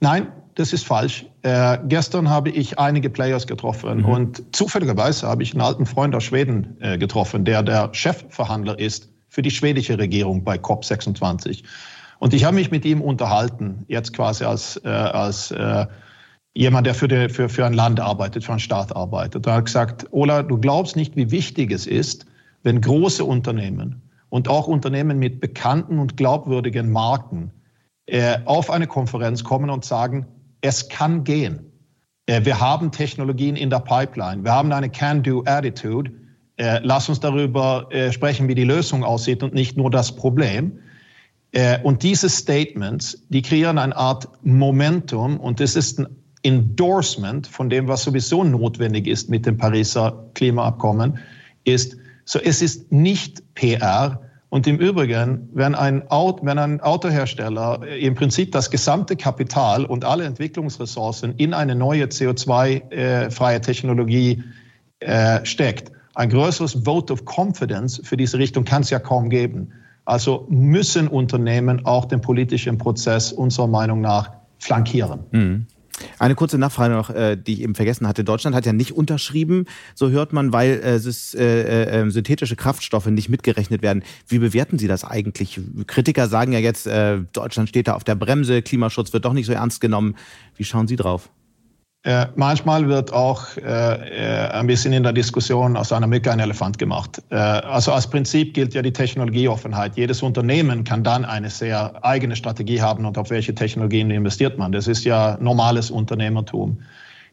Nein, das ist falsch. Äh, gestern habe ich einige Players getroffen mhm. und zufälligerweise habe ich einen alten Freund aus Schweden äh, getroffen, der der Chefverhandler ist für die schwedische Regierung bei COP26. Und ich habe mich mit ihm unterhalten, jetzt quasi als, äh, als äh, jemand, der für, die, für, für ein Land arbeitet, für einen Staat arbeitet. Er hat gesagt, Ola, du glaubst nicht, wie wichtig es ist, wenn große Unternehmen und auch Unternehmen mit bekannten und glaubwürdigen Marken äh, auf eine Konferenz kommen und sagen, es kann gehen. Äh, wir haben Technologien in der Pipeline. Wir haben eine Can-Do-Attitude. Äh, lass uns darüber äh, sprechen, wie die Lösung aussieht und nicht nur das Problem. Und diese Statements, die kreieren eine Art Momentum und es ist ein Endorsement von dem, was sowieso notwendig ist mit dem Pariser Klimaabkommen, ist, so es ist nicht PR. Und im Übrigen, wenn ein, Auto, wenn ein Autohersteller im Prinzip das gesamte Kapital und alle Entwicklungsressourcen in eine neue CO2-freie äh, Technologie äh, steckt, ein größeres Vote of Confidence für diese Richtung kann es ja kaum geben. Also müssen Unternehmen auch den politischen Prozess unserer Meinung nach flankieren. Mhm. Eine kurze Nachfrage noch, äh, die ich eben vergessen hatte. Deutschland hat ja nicht unterschrieben, so hört man, weil äh, äh, äh, synthetische Kraftstoffe nicht mitgerechnet werden. Wie bewerten Sie das eigentlich? Kritiker sagen ja jetzt, äh, Deutschland steht da auf der Bremse, Klimaschutz wird doch nicht so ernst genommen. Wie schauen Sie drauf? Äh, manchmal wird auch äh, äh, ein bisschen in der Diskussion aus einer Mücke ein Elefant gemacht. Äh, also als Prinzip gilt ja die Technologieoffenheit. Jedes Unternehmen kann dann eine sehr eigene Strategie haben und auf welche Technologien investiert man. Das ist ja normales Unternehmertum.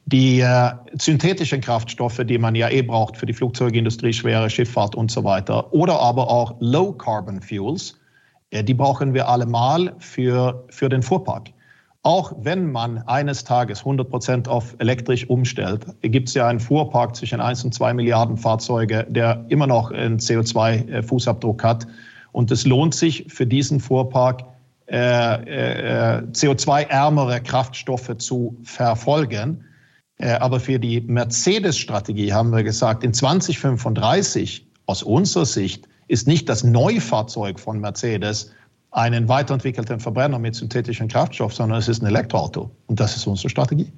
Die äh, synthetischen Kraftstoffe, die man ja eh braucht für die Flugzeugindustrie, schwere Schifffahrt und so weiter, oder aber auch Low Carbon Fuels, äh, die brauchen wir allemal für, für den Fuhrpark. Auch wenn man eines Tages 100 Prozent auf elektrisch umstellt, gibt es ja einen Fuhrpark zwischen 1 und 2 Milliarden Fahrzeuge, der immer noch einen CO2-Fußabdruck hat. Und es lohnt sich für diesen Fuhrpark, äh, äh, CO2-ärmere Kraftstoffe zu verfolgen. Äh, aber für die Mercedes-Strategie haben wir gesagt, in 2035 aus unserer Sicht ist nicht das Neufahrzeug von Mercedes einen weiterentwickelten Verbrenner mit synthetischem Kraftstoff, sondern es ist ein Elektroauto. Und das ist unsere Strategie.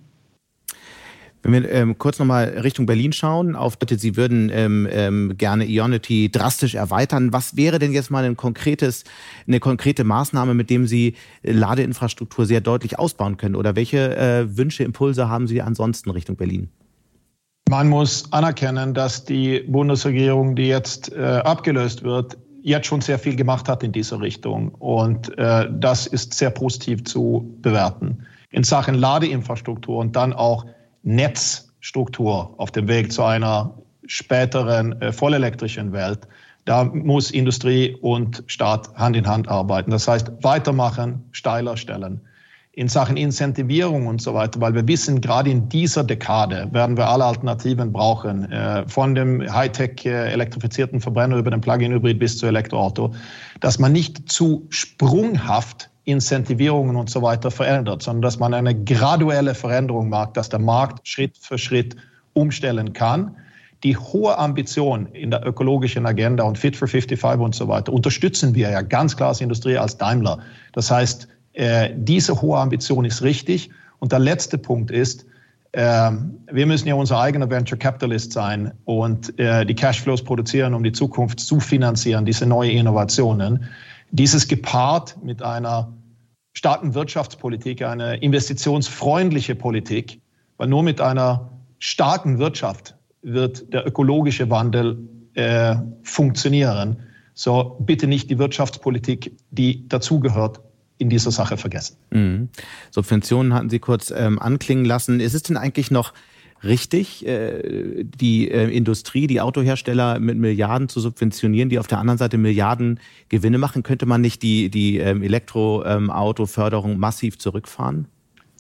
Wenn wir ähm, kurz nochmal Richtung Berlin schauen, auf Sie würden ähm, ähm, gerne Ionity drastisch erweitern. Was wäre denn jetzt mal ein konkretes, eine konkrete Maßnahme, mit dem Sie Ladeinfrastruktur sehr deutlich ausbauen können? Oder welche äh, Wünsche, Impulse haben Sie ansonsten Richtung Berlin? Man muss anerkennen, dass die Bundesregierung, die jetzt äh, abgelöst wird, jetzt schon sehr viel gemacht hat in dieser Richtung. Und äh, das ist sehr positiv zu bewerten. In Sachen Ladeinfrastruktur und dann auch Netzstruktur auf dem Weg zu einer späteren äh, vollelektrischen Welt, da muss Industrie und Staat Hand in Hand arbeiten. Das heißt, weitermachen, steiler stellen in Sachen Incentivierung und so weiter, weil wir wissen, gerade in dieser Dekade werden wir alle Alternativen brauchen, äh, von dem Hightech äh, elektrifizierten Verbrenner über den Plug-in-Hybrid bis zu Elektroauto, dass man nicht zu sprunghaft Incentivierungen und so weiter verändert, sondern dass man eine graduelle Veränderung macht, dass der Markt Schritt für Schritt umstellen kann. Die hohe Ambition in der ökologischen Agenda und Fit for 55 und so weiter unterstützen wir ja ganz klar als Industrie, als Daimler. Das heißt, äh, diese hohe Ambition ist richtig. Und der letzte Punkt ist, äh, wir müssen ja unser eigener Venture Capitalist sein und äh, die Cashflows produzieren, um die Zukunft zu finanzieren, diese neuen Innovationen. Dieses gepaart mit einer starken Wirtschaftspolitik, eine investitionsfreundliche Politik, weil nur mit einer starken Wirtschaft wird der ökologische Wandel äh, funktionieren. So bitte nicht die Wirtschaftspolitik, die dazugehört, in dieser Sache vergessen. Mhm. Subventionen hatten Sie kurz ähm, anklingen lassen. Ist es denn eigentlich noch richtig, äh, die äh, Industrie, die Autohersteller mit Milliarden zu subventionieren, die auf der anderen Seite Milliarden Gewinne machen? Könnte man nicht die, die ähm, Elektroautoförderung ähm, massiv zurückfahren?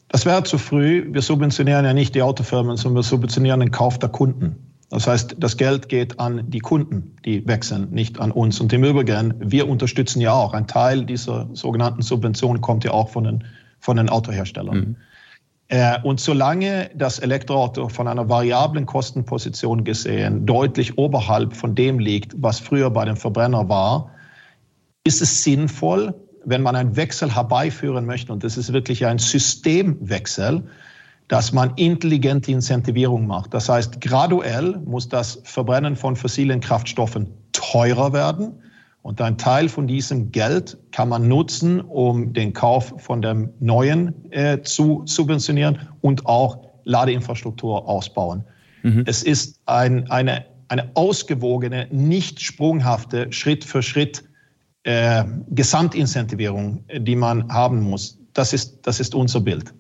Das wäre zu früh. Wir subventionieren ja nicht die Autofirmen, sondern wir subventionieren den Kauf der Kunden. Das heißt, das Geld geht an die Kunden, die wechseln, nicht an uns. Und im Übrigen, wir unterstützen ja auch. Ein Teil dieser sogenannten Subventionen kommt ja auch von den, von den Autoherstellern. Mhm. Äh, und solange das Elektroauto von einer variablen Kostenposition gesehen deutlich oberhalb von dem liegt, was früher bei dem Verbrenner war, ist es sinnvoll, wenn man einen Wechsel herbeiführen möchte, und das ist wirklich ein Systemwechsel, dass man intelligente Incentivierung macht. Das heißt, graduell muss das Verbrennen von fossilen Kraftstoffen teurer werden. Und ein Teil von diesem Geld kann man nutzen, um den Kauf von dem Neuen äh, zu subventionieren und auch Ladeinfrastruktur ausbauen. Mhm. Es ist ein, eine, eine ausgewogene, nicht sprunghafte, Schritt für Schritt äh, Gesamtincentivierung, die man haben muss. Das ist, das ist unser Bild.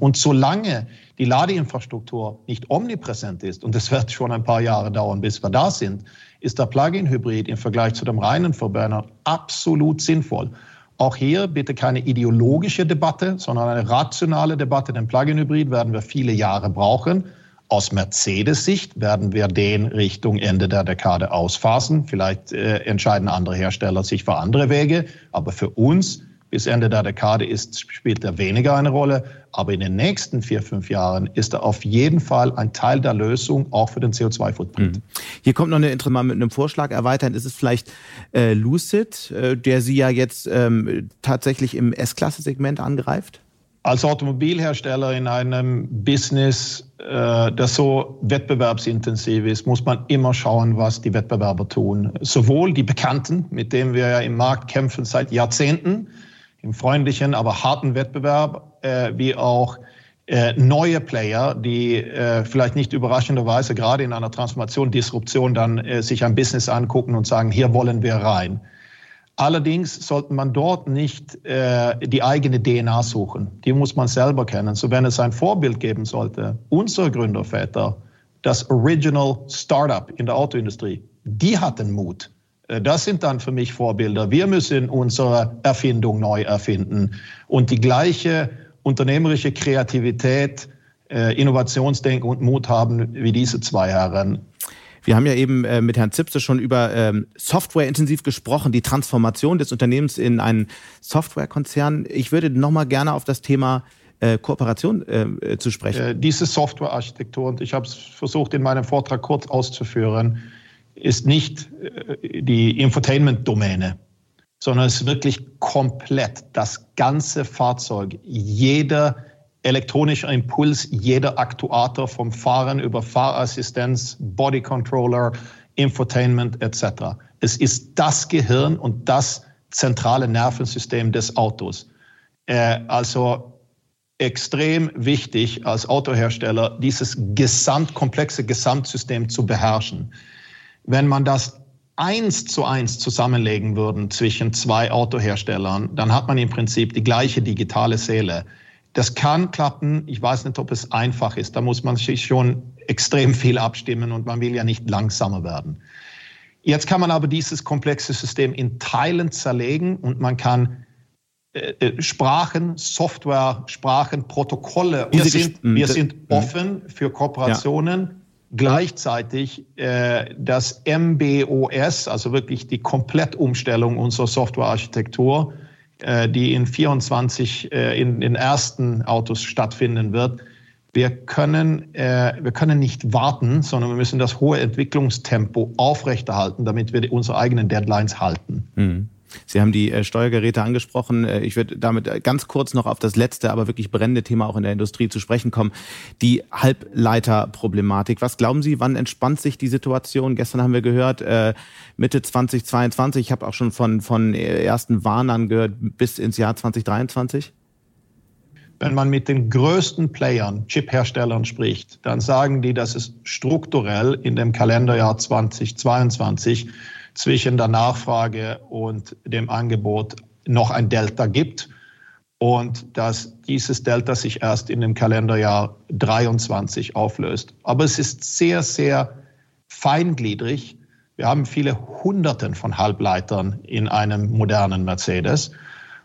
Und solange die Ladeinfrastruktur nicht omnipräsent ist, und es wird schon ein paar Jahre dauern, bis wir da sind, ist der Plug-in-Hybrid im Vergleich zu dem reinen Verbrenner absolut sinnvoll. Auch hier bitte keine ideologische Debatte, sondern eine rationale Debatte. Den Plug-in-Hybrid werden wir viele Jahre brauchen. Aus Mercedes-Sicht werden wir den Richtung Ende der Dekade ausphasen. Vielleicht äh, entscheiden andere Hersteller sich für andere Wege. Aber für uns bis Ende der Dekade ist, spielt er weniger eine Rolle. Aber in den nächsten vier, fünf Jahren ist er auf jeden Fall ein Teil der Lösung, auch für den CO2-Footprint. Mhm. Hier kommt noch eine mal mit einem Vorschlag erweitern. Ist es vielleicht äh, Lucid, äh, der Sie ja jetzt ähm, tatsächlich im S-Klasse-Segment angreift? Als Automobilhersteller in einem Business, äh, das so wettbewerbsintensiv ist, muss man immer schauen, was die Wettbewerber tun. Sowohl die Bekannten, mit denen wir ja im Markt kämpfen seit Jahrzehnten, im freundlichen, aber harten Wettbewerb, äh, wie auch äh, neue Player, die äh, vielleicht nicht überraschenderweise gerade in einer Transformation, Disruption dann äh, sich ein Business angucken und sagen, hier wollen wir rein. Allerdings sollte man dort nicht äh, die eigene DNA suchen. Die muss man selber kennen. So wenn es ein Vorbild geben sollte, unsere Gründerväter, das Original Startup in der Autoindustrie, die hatten Mut. Äh, das sind dann für mich Vorbilder. Wir müssen unsere Erfindung neu erfinden und die gleiche unternehmerische Kreativität, äh, Innovationsdenken und Mut haben wie diese zwei Herren. Wir haben ja eben äh, mit Herrn Zipse schon über ähm, Software intensiv gesprochen, die Transformation des Unternehmens in einen Softwarekonzern. Ich würde noch mal gerne auf das Thema Kooperation zu sprechen. Diese Softwarearchitektur, und ich habe es versucht in meinem Vortrag kurz auszuführen, ist nicht äh, die Infotainment-Domäne, sondern es ist wirklich komplett das ganze Fahrzeug, jeder elektronischer Impuls, jeder Aktuator vom Fahren über Fahrassistenz, Body Controller, Infotainment etc. Es ist das Gehirn und das zentrale Nervensystem des Autos. Äh, also extrem wichtig als Autohersteller, dieses gesamt, komplexe Gesamtsystem zu beherrschen. Wenn man das eins zu eins zusammenlegen würden zwischen zwei Autoherstellern, dann hat man im Prinzip die gleiche digitale Seele. Das kann klappen. Ich weiß nicht, ob es einfach ist. Da muss man sich schon extrem viel abstimmen und man will ja nicht langsamer werden. Jetzt kann man aber dieses komplexe System in Teilen zerlegen und man kann äh, äh Sprachen, Software, Sprachen, Protokolle. Wir sind, wir sind offen für Kooperationen. Ja. Gleichzeitig äh, das MBOS, also wirklich die Komplettumstellung unserer Softwarearchitektur, äh, die in 24 äh, in den ersten Autos stattfinden wird. Wir können, äh, wir können nicht warten, sondern wir müssen das hohe Entwicklungstempo aufrechterhalten, damit wir unsere eigenen Deadlines halten. Mhm. Sie haben die äh, Steuergeräte angesprochen. Äh, ich würde damit äh, ganz kurz noch auf das letzte, aber wirklich brennende Thema auch in der Industrie zu sprechen kommen. Die Halbleiterproblematik. Was glauben Sie, wann entspannt sich die Situation? Gestern haben wir gehört, Mitte 2022. Ich habe auch schon von, von ersten Warnern gehört bis ins Jahr 2023. Wenn man mit den größten Playern, Chip-Herstellern spricht, dann sagen die, dass es strukturell in dem Kalenderjahr 2022 zwischen der Nachfrage und dem Angebot noch ein Delta gibt und dass dieses Delta sich erst in dem Kalenderjahr 23 auflöst. Aber es ist sehr, sehr feingliedrig. Wir haben viele Hunderten von Halbleitern in einem modernen Mercedes.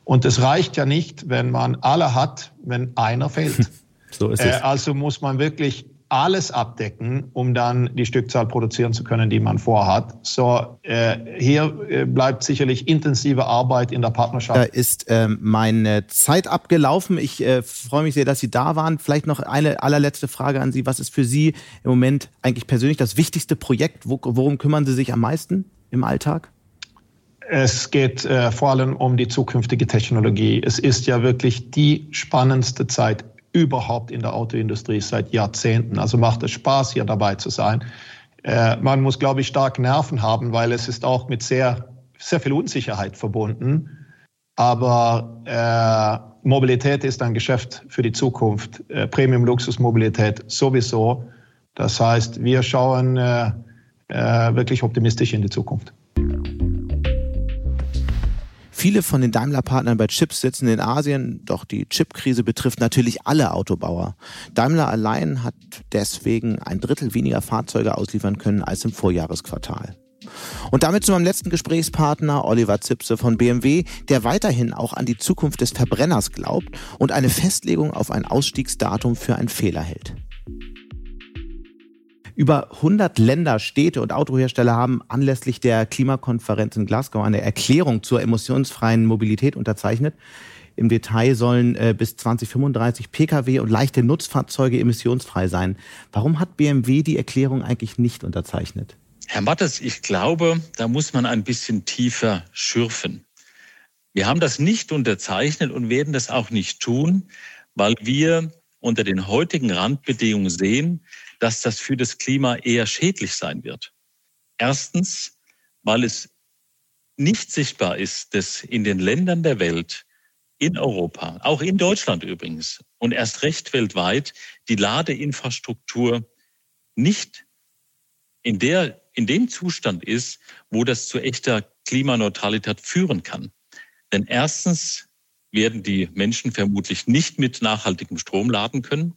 Und es reicht ja nicht, wenn man alle hat, wenn einer fehlt. So ist es. Äh, also muss man wirklich alles abdecken, um dann die Stückzahl produzieren zu können, die man vorhat. So, äh, hier äh, bleibt sicherlich intensive Arbeit in der Partnerschaft. Da ist ähm, meine Zeit abgelaufen. Ich äh, freue mich sehr, dass Sie da waren. Vielleicht noch eine allerletzte Frage an Sie. Was ist für Sie im Moment eigentlich persönlich das wichtigste Projekt? Wo, worum kümmern Sie sich am meisten im Alltag? Es geht äh, vor allem um die zukünftige Technologie. Es ist ja wirklich die spannendste Zeit überhaupt in der Autoindustrie seit Jahrzehnten. Also macht es Spaß, hier dabei zu sein. Äh, man muss, glaube ich, stark Nerven haben, weil es ist auch mit sehr, sehr viel Unsicherheit verbunden. Aber äh, Mobilität ist ein Geschäft für die Zukunft. Äh, Premium-Luxus-Mobilität sowieso. Das heißt, wir schauen äh, äh wirklich optimistisch in die Zukunft. Viele von den Daimler-Partnern bei Chips sitzen in Asien, doch die Chip-Krise betrifft natürlich alle Autobauer. Daimler allein hat deswegen ein Drittel weniger Fahrzeuge ausliefern können als im Vorjahresquartal. Und damit zu meinem letzten Gesprächspartner Oliver Zipse von BMW, der weiterhin auch an die Zukunft des Verbrenners glaubt und eine Festlegung auf ein Ausstiegsdatum für einen Fehler hält. Über 100 Länder, Städte und Autohersteller haben anlässlich der Klimakonferenz in Glasgow eine Erklärung zur emissionsfreien Mobilität unterzeichnet. Im Detail sollen äh, bis 2035 Pkw und leichte Nutzfahrzeuge emissionsfrei sein. Warum hat BMW die Erklärung eigentlich nicht unterzeichnet? Herr Mattes, ich glaube, da muss man ein bisschen tiefer schürfen. Wir haben das nicht unterzeichnet und werden das auch nicht tun, weil wir unter den heutigen Randbedingungen sehen, dass das für das Klima eher schädlich sein wird. Erstens, weil es nicht sichtbar ist, dass in den Ländern der Welt, in Europa, auch in Deutschland übrigens und erst recht weltweit, die Ladeinfrastruktur nicht in, der, in dem Zustand ist, wo das zu echter Klimaneutralität führen kann. Denn erstens werden die Menschen vermutlich nicht mit nachhaltigem Strom laden können.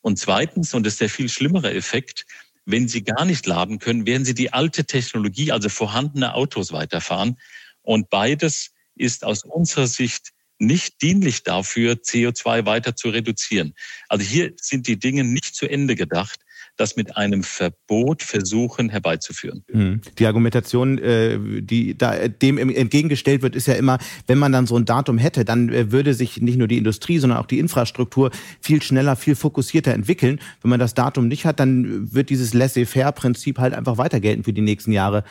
Und zweitens, und das ist der viel schlimmere Effekt, wenn sie gar nicht laden können, werden sie die alte Technologie, also vorhandene Autos weiterfahren. Und beides ist aus unserer Sicht nicht dienlich dafür, CO2 weiter zu reduzieren. Also hier sind die Dinge nicht zu Ende gedacht das mit einem Verbot versuchen herbeizuführen. Hm. Die Argumentation, äh, die da dem entgegengestellt wird, ist ja immer, wenn man dann so ein Datum hätte, dann äh, würde sich nicht nur die Industrie, sondern auch die Infrastruktur viel schneller, viel fokussierter entwickeln. Wenn man das Datum nicht hat, dann wird dieses Laissez-faire-Prinzip halt einfach weiter gelten für die nächsten Jahre.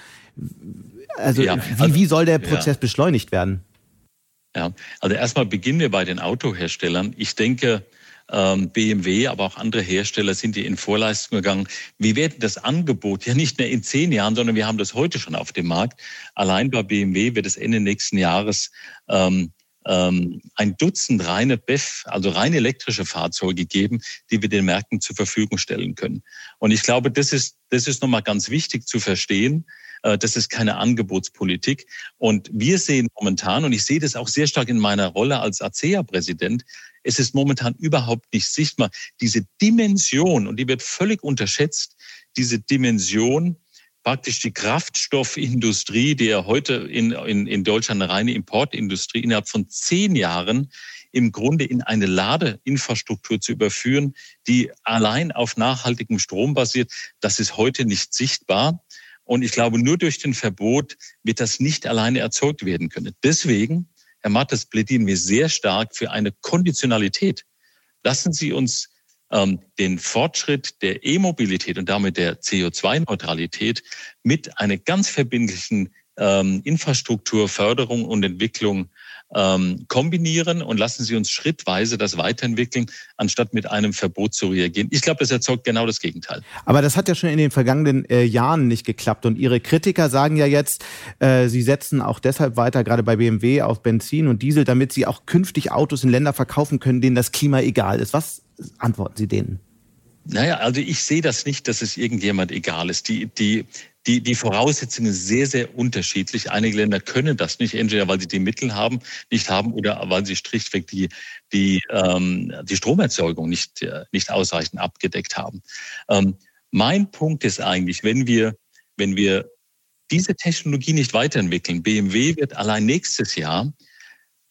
Also, ja, also wie, wie soll der Prozess ja. beschleunigt werden? Ja, also erstmal beginnen wir bei den Autoherstellern. Ich denke, BMW, aber auch andere Hersteller sind hier in Vorleistung gegangen. Wir werden das Angebot ja nicht mehr in zehn Jahren, sondern wir haben das heute schon auf dem Markt. Allein bei BMW wird es Ende nächsten Jahres ähm, ähm, ein Dutzend reine BEF, also rein elektrische Fahrzeuge geben, die wir den Märkten zur Verfügung stellen können. Und ich glaube, das ist, das ist nochmal ganz wichtig zu verstehen. Äh, das ist keine Angebotspolitik. Und wir sehen momentan, und ich sehe das auch sehr stark in meiner Rolle als ACEA-Präsident, es ist momentan überhaupt nicht sichtbar. Diese Dimension, und die wird völlig unterschätzt, diese Dimension, praktisch die Kraftstoffindustrie, die ja heute in, in, in Deutschland eine reine Importindustrie innerhalb von zehn Jahren im Grunde in eine Ladeinfrastruktur zu überführen, die allein auf nachhaltigem Strom basiert, das ist heute nicht sichtbar. Und ich glaube, nur durch den Verbot wird das nicht alleine erzeugt werden können. Deswegen Herr Mattes, plädieren wir sehr stark für eine Konditionalität. Lassen Sie uns ähm, den Fortschritt der E-Mobilität und damit der CO2-Neutralität mit einer ganz verbindlichen ähm, Infrastrukturförderung und Entwicklung ähm, kombinieren und lassen Sie uns schrittweise das weiterentwickeln, anstatt mit einem Verbot zu reagieren. Ich glaube, das erzeugt genau das Gegenteil. Aber das hat ja schon in den vergangenen äh, Jahren nicht geklappt. Und Ihre Kritiker sagen ja jetzt, äh, Sie setzen auch deshalb weiter, gerade bei BMW, auf Benzin und Diesel, damit Sie auch künftig Autos in Länder verkaufen können, denen das Klima egal ist. Was antworten Sie denen? Naja, also ich sehe das nicht, dass es irgendjemand egal ist. Die, die, die, die Voraussetzungen sehr, sehr unterschiedlich. Einige Länder können das nicht, entweder weil sie die Mittel haben, nicht haben oder weil sie schlichtweg die, die, ähm, die Stromerzeugung nicht, äh, nicht ausreichend abgedeckt haben. Ähm, mein Punkt ist eigentlich, wenn wir, wenn wir diese Technologie nicht weiterentwickeln, BMW wird allein nächstes Jahr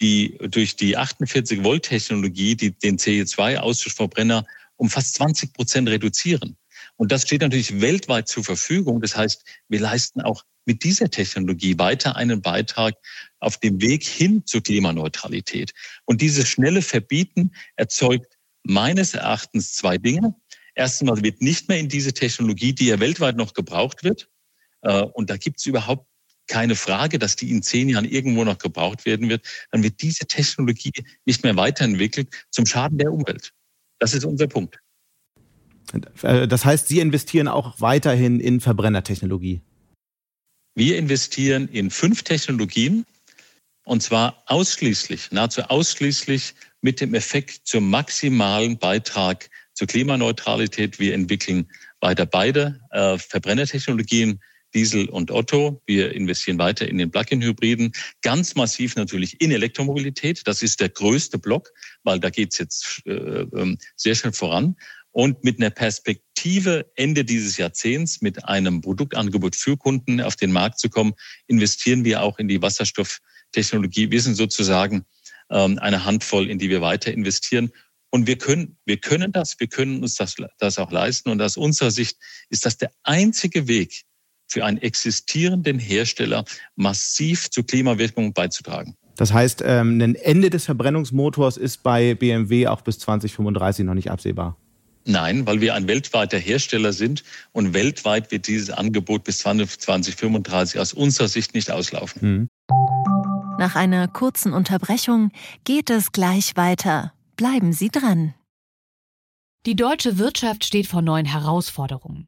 die durch die 48 Volt Technologie, die den CE2-Ausschussverbrenner um fast 20 Prozent reduzieren. Und das steht natürlich weltweit zur Verfügung. Das heißt, wir leisten auch mit dieser Technologie weiter einen Beitrag auf dem Weg hin zur Klimaneutralität. Und dieses schnelle Verbieten erzeugt meines Erachtens zwei Dinge. Erstens wird nicht mehr in diese Technologie, die ja weltweit noch gebraucht wird, äh, und da gibt es überhaupt keine Frage, dass die in zehn Jahren irgendwo noch gebraucht werden wird, dann wird diese Technologie nicht mehr weiterentwickelt zum Schaden der Umwelt. Das ist unser Punkt. Äh, das heißt, Sie investieren auch weiterhin in Verbrennertechnologie? Wir investieren in fünf Technologien und zwar ausschließlich, nahezu ausschließlich mit dem Effekt zum maximalen Beitrag zur Klimaneutralität. Wir entwickeln weiter beide äh, Verbrennertechnologien, Diesel und Otto. Wir investieren weiter in den Plug-in-Hybriden, ganz massiv natürlich in Elektromobilität. Das ist der größte Block, weil da geht es jetzt äh, ähm, sehr schnell voran und mit einer Perspektive Ende dieses Jahrzehnts mit einem Produktangebot für Kunden auf den Markt zu kommen, investieren wir auch in die Wasserstofftechnologie. Wir sind sozusagen ähm, eine Handvoll, in die wir weiter investieren. Und wir können, wir können das, wir können uns das, das auch leisten. Und aus unserer Sicht ist das der einzige Weg für einen existierenden Hersteller, massiv zur Klimawirkung beizutragen. Das heißt, ähm, ein Ende des Verbrennungsmotors ist bei BMW auch bis 2035 noch nicht absehbar. Nein, weil wir ein weltweiter Hersteller sind und weltweit wird dieses Angebot bis 2035 aus unserer Sicht nicht auslaufen. Mhm. Nach einer kurzen Unterbrechung geht es gleich weiter. Bleiben Sie dran. Die deutsche Wirtschaft steht vor neuen Herausforderungen.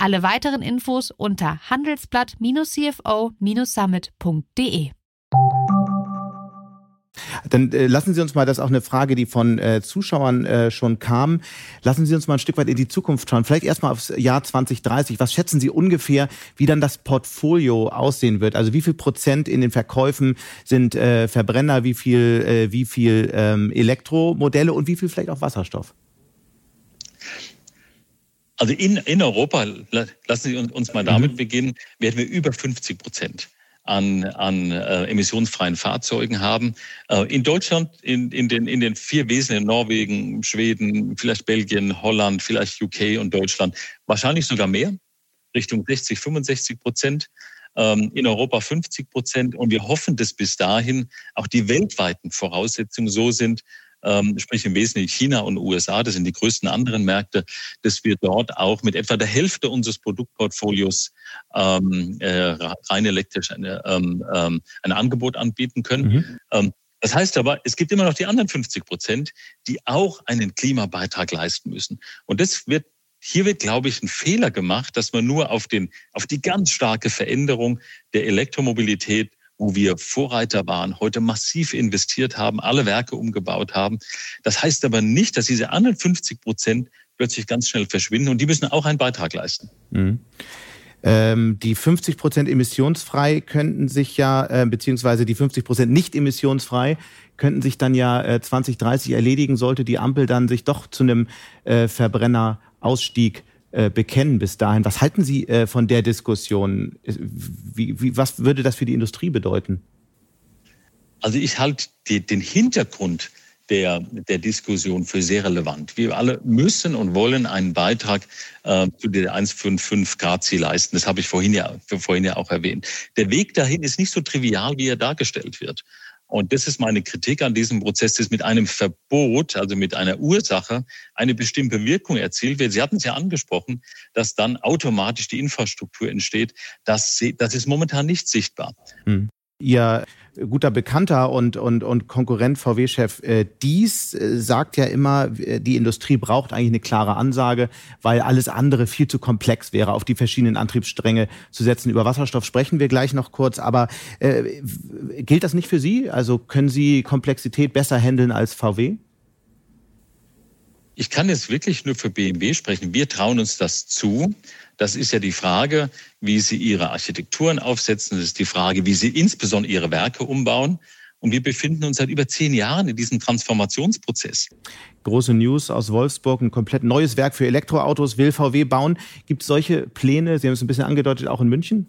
Alle weiteren Infos unter handelsblatt-cfo-summit.de. Dann äh, lassen Sie uns mal, das ist auch eine Frage, die von äh, Zuschauern äh, schon kam. Lassen Sie uns mal ein Stück weit in die Zukunft schauen. Vielleicht erstmal aufs Jahr 2030. Was schätzen Sie ungefähr, wie dann das Portfolio aussehen wird? Also wie viel Prozent in den Verkäufen sind äh, Verbrenner, wie viel, äh, wie viel ähm, Elektromodelle und wie viel vielleicht auch Wasserstoff? Also in, in Europa, lassen Sie uns mal damit mhm. beginnen, werden wir über 50 Prozent an, an äh, emissionsfreien Fahrzeugen haben. Äh, in Deutschland, in, in, den, in den vier Wesentlichen, Norwegen, Schweden, vielleicht Belgien, Holland, vielleicht UK und Deutschland, wahrscheinlich sogar mehr, Richtung 60, 65 Prozent. Ähm, in Europa 50 Prozent. Und wir hoffen, dass bis dahin auch die weltweiten Voraussetzungen so sind, ähm, sprich im Wesentlichen China und USA, das sind die größten anderen Märkte, dass wir dort auch mit etwa der Hälfte unseres Produktportfolios ähm, äh, rein elektrisch eine, ähm, ähm, ein Angebot anbieten können. Mhm. Ähm, das heißt aber, es gibt immer noch die anderen 50 Prozent, die auch einen Klimabeitrag leisten müssen. Und das wird hier wird, glaube ich, ein Fehler gemacht, dass man nur auf, den, auf die ganz starke Veränderung der Elektromobilität wo wir Vorreiter waren, heute massiv investiert haben, alle Werke umgebaut haben. Das heißt aber nicht, dass diese anderen 50 Prozent plötzlich ganz schnell verschwinden und die müssen auch einen Beitrag leisten. Mhm. Ähm, die 50 Prozent emissionsfrei könnten sich ja, äh, beziehungsweise die 50 Prozent nicht emissionsfrei könnten sich dann ja äh, 2030 erledigen, sollte die Ampel dann sich doch zu einem äh, Verbrennerausstieg äh, bekennen bis dahin. Was halten Sie äh, von der Diskussion? Wie, wie, was würde das für die Industrie bedeuten? Also ich halte die, den Hintergrund der, der Diskussion für sehr relevant. Wir alle müssen und wollen einen Beitrag äh, zu der 1,55 Grad Ziel leisten. Das habe ich vorhin ja, vorhin ja auch erwähnt. Der Weg dahin ist nicht so trivial, wie er dargestellt wird. Und das ist meine Kritik an diesem Prozess, dass mit einem Verbot, also mit einer Ursache, eine bestimmte Wirkung erzielt wird. Sie hatten es ja angesprochen, dass dann automatisch die Infrastruktur entsteht. Das, das ist momentan nicht sichtbar. Hm. Ihr guter Bekannter und, und, und Konkurrent VW-Chef äh, Dies äh, sagt ja immer, äh, die Industrie braucht eigentlich eine klare Ansage, weil alles andere viel zu komplex wäre, auf die verschiedenen Antriebsstränge zu setzen. Über Wasserstoff sprechen wir gleich noch kurz, aber äh, gilt das nicht für Sie? Also können Sie Komplexität besser handeln als VW? Ich kann jetzt wirklich nur für BMW sprechen. Wir trauen uns das zu. Das ist ja die Frage, wie Sie Ihre Architekturen aufsetzen. Das ist die Frage, wie Sie insbesondere Ihre Werke umbauen. Und wir befinden uns seit über zehn Jahren in diesem Transformationsprozess. Große News aus Wolfsburg, ein komplett neues Werk für Elektroautos will VW bauen. Gibt es solche Pläne, Sie haben es ein bisschen angedeutet, auch in München?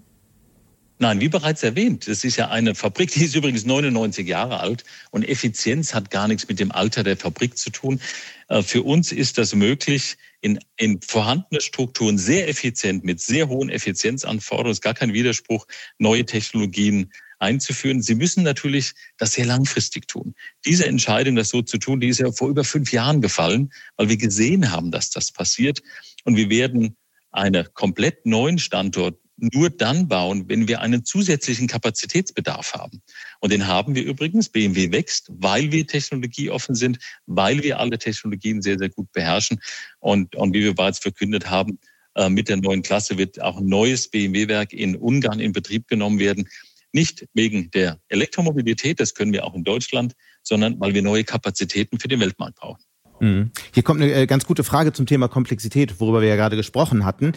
Nein, wie bereits erwähnt, das ist ja eine Fabrik, die ist übrigens 99 Jahre alt und Effizienz hat gar nichts mit dem Alter der Fabrik zu tun. Äh, für uns ist das möglich, in, in vorhandene Strukturen sehr effizient, mit sehr hohen Effizienzanforderungen, ist gar kein Widerspruch, neue Technologien einzuführen. Sie müssen natürlich das sehr langfristig tun. Diese Entscheidung, das so zu tun, die ist ja vor über fünf Jahren gefallen, weil wir gesehen haben, dass das passiert. Und wir werden einen komplett neuen Standort nur dann bauen, wenn wir einen zusätzlichen Kapazitätsbedarf haben. Und den haben wir übrigens. BMW wächst, weil wir technologieoffen sind, weil wir alle Technologien sehr, sehr gut beherrschen. Und, und wie wir bereits verkündet haben, Äh, mit der neuen Klasse wird auch ein neues BMW-Werk in Ungarn in Betrieb genommen werden. Nicht wegen der Elektromobilität, das können wir auch in Deutschland, sondern weil wir neue Kapazitäten für den Weltmarkt brauchen. Mhm. Hier kommt eine äh, ganz gute Frage zum Thema Komplexität, worüber wir ja gerade gesprochen hatten,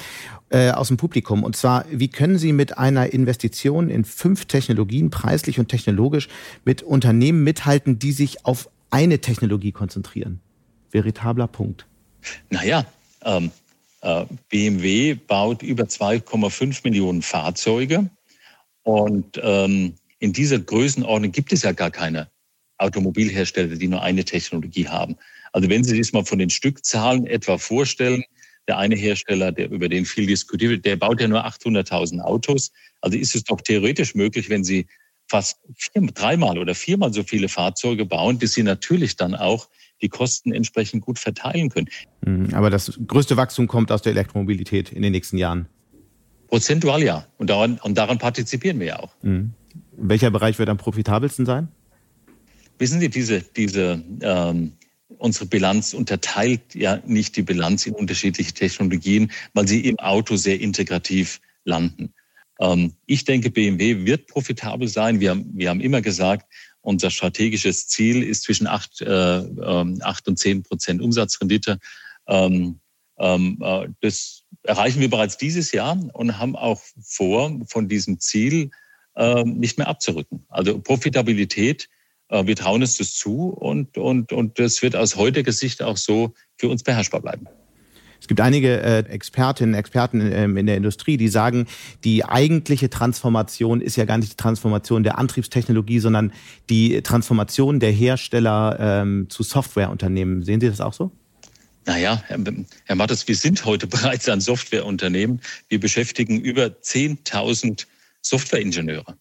äh, aus dem Publikum. Und zwar, wie können Sie mit einer Investition in fünf Technologien, preislich und technologisch, mit Unternehmen mithalten, die sich auf eine Technologie konzentrieren? Veritabler Punkt. Naja, ähm, äh, BMW baut über 2,5 Millionen Fahrzeuge. Und ähm, in dieser Größenordnung gibt es ja gar keine Automobilhersteller, die nur eine Technologie haben. Also wenn Sie sich mal von den Stückzahlen etwa vorstellen, der eine Hersteller, der über den viel diskutiert wird, der baut ja nur 800.000 Autos. Also ist es doch theoretisch möglich, wenn Sie fast vier, dreimal oder viermal so viele Fahrzeuge bauen, dass Sie natürlich dann auch die Kosten entsprechend gut verteilen können. Mhm, aber das größte Wachstum kommt aus der Elektromobilität in den nächsten Jahren. Prozentual ja. Und daran, und daran partizipieren wir ja auch. Mhm. Welcher Bereich wird am profitabelsten sein? Wissen Sie, diese, diese ähm, unsere Bilanz unterteilt ja nicht die Bilanz in unterschiedliche Technologien, weil sie im Auto sehr integrativ landen. Ähm, ich denke, BMW wird profitabel sein. Wir haben, wir haben immer gesagt, unser strategisches Ziel ist zwischen acht, äh, ähm, acht und zehn Prozent Umsatzrendite. Ähm, ähm, äh, das erreichen wir bereits dieses Jahr und haben auch vor, von diesem Ziel äh, nicht mehr abzurücken. Also Profitabilität wir trauen es das zu und, und, und das wird aus heutiger Sicht auch so für uns beherrschbar bleiben. Es gibt einige äh, Expertinnen, Experten ähm, in der Industrie, die sagen, die eigentliche Transformation ist ja gar nicht die Transformation der Antriebstechnologie, sondern die Transformation der Hersteller ähm, zu Softwareunternehmen. Sehen Sie das auch so? Naja, Herr, Herr Mattes, wir sind heute bereits ein Softwareunternehmen. Wir beschäftigen über 10.000 Softwareingenieure.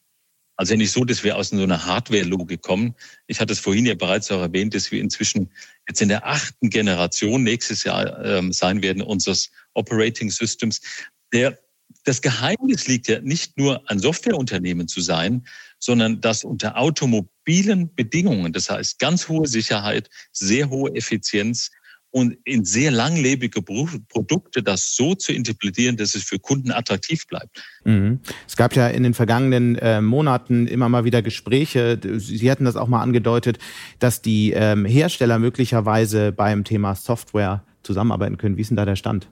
Also nicht so, dass wir aus so einer Hardware-Logik kommen. Ich hatte es vorhin ja bereits auch erwähnt, dass wir inzwischen jetzt in der achten Generation nächstes Jahr ähm, sein werden unseres Operating Systems. Der, das Geheimnis liegt ja nicht nur ein Softwareunternehmen zu sein, sondern das unter automobilen Bedingungen, das heißt ganz hohe Sicherheit, sehr hohe Effizienz, und in sehr langlebige Produkte das so zu interpretieren, dass es für Kunden attraktiv bleibt. Mhm. Es gab ja in den vergangenen äh, Monaten immer mal wieder Gespräche, Sie hatten das auch mal angedeutet, dass die ähm, Hersteller möglicherweise beim Thema Software zusammenarbeiten können. Wie ist denn da der Stand?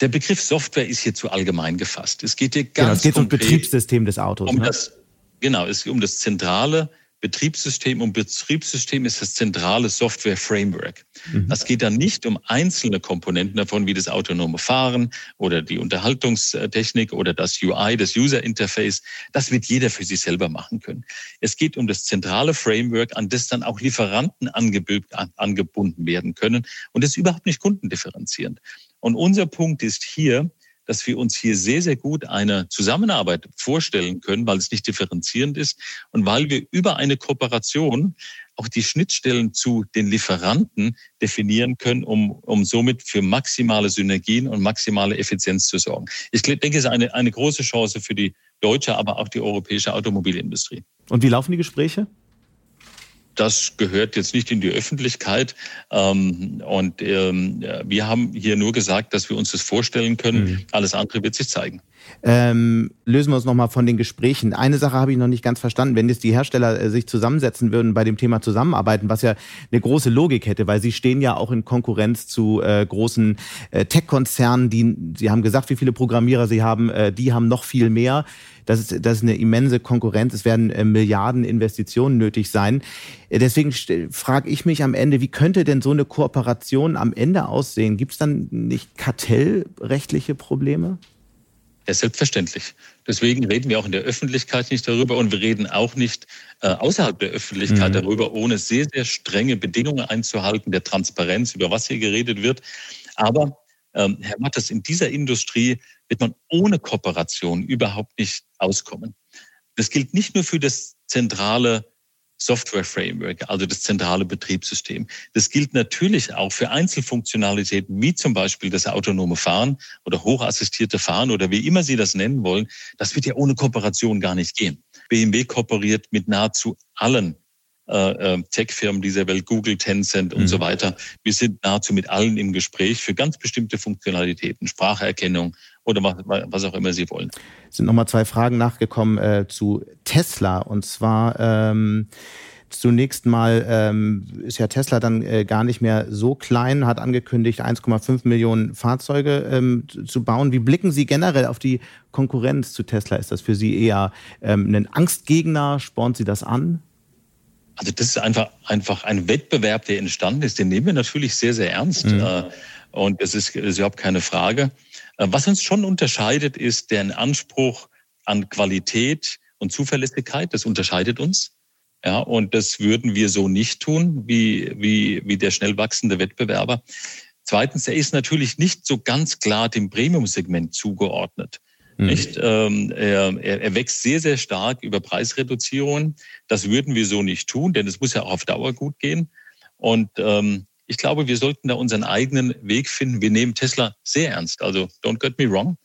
Der Begriff Software ist hier zu allgemein gefasst. Es geht hier ganz genau, es geht um Betriebssystem des Autos. Um ne? das, genau, es geht um das zentrale Betriebssystem und Betriebssystem ist das zentrale Software-Framework. Mhm. Das geht dann nicht um einzelne Komponenten davon, wie das autonome Fahren oder die Unterhaltungstechnik oder das UI, das User Interface. Das wird jeder für sich selber machen können. Es geht um das zentrale Framework, an das dann auch Lieferanten angebunden werden können. Und das ist überhaupt nicht kundendifferenzierend. Und unser Punkt ist hier, dass wir uns hier sehr, sehr gut eine Zusammenarbeit vorstellen können, weil es nicht differenzierend ist und weil wir über eine Kooperation auch die Schnittstellen zu den Lieferanten definieren können, um, um somit für maximale Synergien und maximale Effizienz zu sorgen. Ich denke, es ist eine, eine große Chance für die deutsche, aber auch die europäische Automobilindustrie. Und wie laufen die Gespräche? Das gehört jetzt nicht in die Öffentlichkeit. Ähm, und ähm, wir haben hier nur gesagt, dass wir uns das vorstellen können. Mhm. Alles andere wird sich zeigen. Ähm, lösen wir uns nochmal von den Gesprächen. Eine Sache habe ich noch nicht ganz verstanden. Wenn jetzt die Hersteller äh, sich zusammensetzen würden bei dem Thema Zusammenarbeiten, was ja eine große Logik hätte, weil sie stehen ja auch in Konkurrenz zu äh, großen äh, Tech-Konzernen, die, Sie haben gesagt, wie viele Programmierer sie haben, äh, die haben noch viel mehr. Das ist, das ist eine immense Konkurrenz. Es werden äh, Milliarden Investitionen nötig sein. Äh, deswegen frage ich mich am Ende, wie könnte denn so eine Kooperation am Ende aussehen? Gibt es dann nicht kartellrechtliche Probleme? Ja, selbstverständlich. Deswegen reden wir auch in der Öffentlichkeit nicht darüber und wir reden auch nicht äh, außerhalb der Öffentlichkeit mhm. darüber, ohne sehr, sehr strenge Bedingungen einzuhalten, der Transparenz, über was hier geredet wird. Aber ähm, Herr Mattes, in dieser Industrie wird man ohne Kooperation überhaupt nicht auskommen. Das gilt nicht nur für das zentrale Software Framework, also das zentrale Betriebssystem. Das gilt natürlich auch für Einzelfunktionalitäten, wie zum Beispiel das autonome Fahren oder hochassistierte Fahren oder wie immer Sie das nennen wollen. Das wird ja ohne Kooperation gar nicht gehen. BMW kooperiert mit nahezu allen äh, äh, Tech-Firmen dieser Welt, Google, Tencent und mhm. so weiter. Wir sind nahezu mit allen im Gespräch für ganz bestimmte Funktionalitäten, Spracherkennung oder was, was auch immer Sie wollen. Es sind nochmal zwei Fragen nachgekommen äh, zu Tesla. Und zwar ähm, Zunächst mal ähm, ist ja Tesla dann äh, gar nicht mehr so klein, hat angekündigt, 1,5 Millionen Fahrzeuge ähm, zu bauen. Wie blicken Sie generell auf die Konkurrenz zu Tesla? Ist das für Sie eher ähm, ein Angstgegner? Spornt Sie das an? Also das ist einfach, einfach ein Wettbewerb, der entstanden ist. Den nehmen wir natürlich sehr, sehr ernst. Mhm. Äh, und es ist, ist überhaupt keine Frage. Äh, was uns schon unterscheidet, ist deren Anspruch an Qualität und Zuverlässigkeit. Das unterscheidet uns. Ja, und das würden wir so nicht tun, wie, wie, wie der schnell wachsende Wettbewerber. Zweitens, er ist natürlich nicht so ganz klar dem Premium-Segment zugeordnet. Mhm. Nicht? Ähm, er, er wächst sehr, sehr stark über Preisreduzierungen. Das würden wir so nicht tun, denn es muss ja auch auf Dauer gut gehen. Und ähm, ich glaube, wir sollten da unseren eigenen Weg finden. Wir nehmen Tesla sehr ernst. Also don't get me wrong.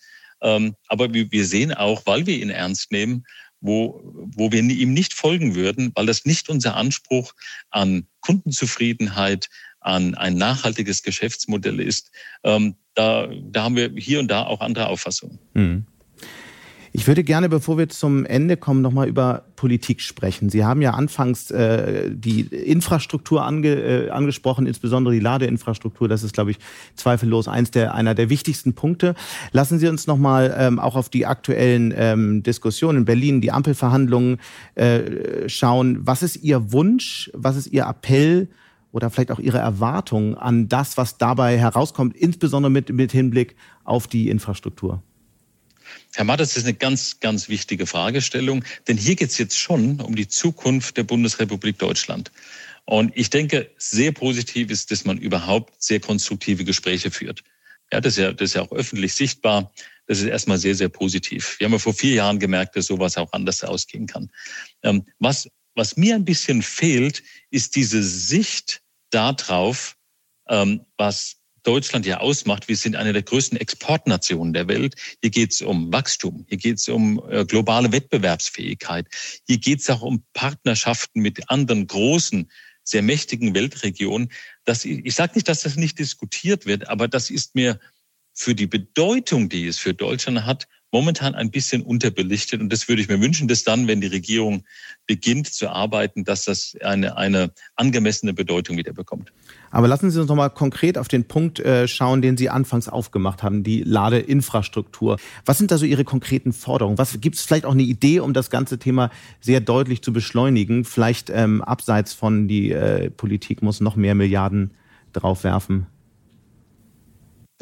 Ähm, aber wir, wir sehen auch, weil wir ihn ernst nehmen, wo, wo wir ihm nicht folgen würden, weil das nicht unser Anspruch an Kundenzufriedenheit, an ein nachhaltiges Geschäftsmodell ist. Ähm, da, da haben wir hier und da auch andere Auffassungen. Mhm. Ich würde gerne, bevor wir zum Ende kommen, nochmal über Politik sprechen. Sie haben ja anfangs äh, die Infrastruktur ange, äh, angesprochen, insbesondere die Ladeinfrastruktur. Das ist, glaube ich, zweifellos eins der, einer der wichtigsten Punkte. Lassen Sie uns nochmal ähm, auch auf die aktuellen ähm, Diskussionen in Berlin, die Ampelverhandlungen äh, schauen. Was ist Ihr Wunsch? Was ist Ihr Appell? Oder vielleicht auch Ihre Erwartung an das, was dabei herauskommt, insbesondere mit, mit Hinblick auf die Infrastruktur? Herr Mattes, das ist eine ganz, ganz wichtige Fragestellung, denn hier geht es jetzt schon um die Zukunft der Bundesrepublik Deutschland. Und ich denke, sehr positiv ist, dass man überhaupt sehr konstruktive Gespräche führt. Ja, das ist ja, das ist ja auch öffentlich sichtbar. Das ist erstmal sehr, sehr positiv. Wir haben ja vor vier Jahren gemerkt, dass sowas auch anders ausgehen kann. Ähm, was, was mir ein bisschen fehlt, ist diese Sicht darauf, ähm, was Deutschland ja ausmacht. Wir sind eine der größten Exportnationen der Welt. Hier geht es um Wachstum, hier geht es um äh, globale Wettbewerbsfähigkeit, hier geht es auch um Partnerschaften mit anderen großen, sehr mächtigen Weltregionen. Das, ich sage nicht, dass das nicht diskutiert wird, aber das ist mir für die Bedeutung, die es für Deutschland hat, momentan ein bisschen unterbelichtet. Und das würde ich mir wünschen, dass dann, wenn die Regierung beginnt zu arbeiten, dass das eine, eine angemessene Bedeutung wieder bekommt. Aber lassen Sie uns noch mal konkret auf den Punkt äh, schauen, den Sie anfangs aufgemacht haben, die Ladeinfrastruktur. Was sind da so Ihre konkreten Forderungen? Was gibt es vielleicht auch eine Idee, um das ganze Thema sehr deutlich zu beschleunigen? Vielleicht ähm, abseits von die äh, Politik muss noch mehr Milliarden draufwerfen.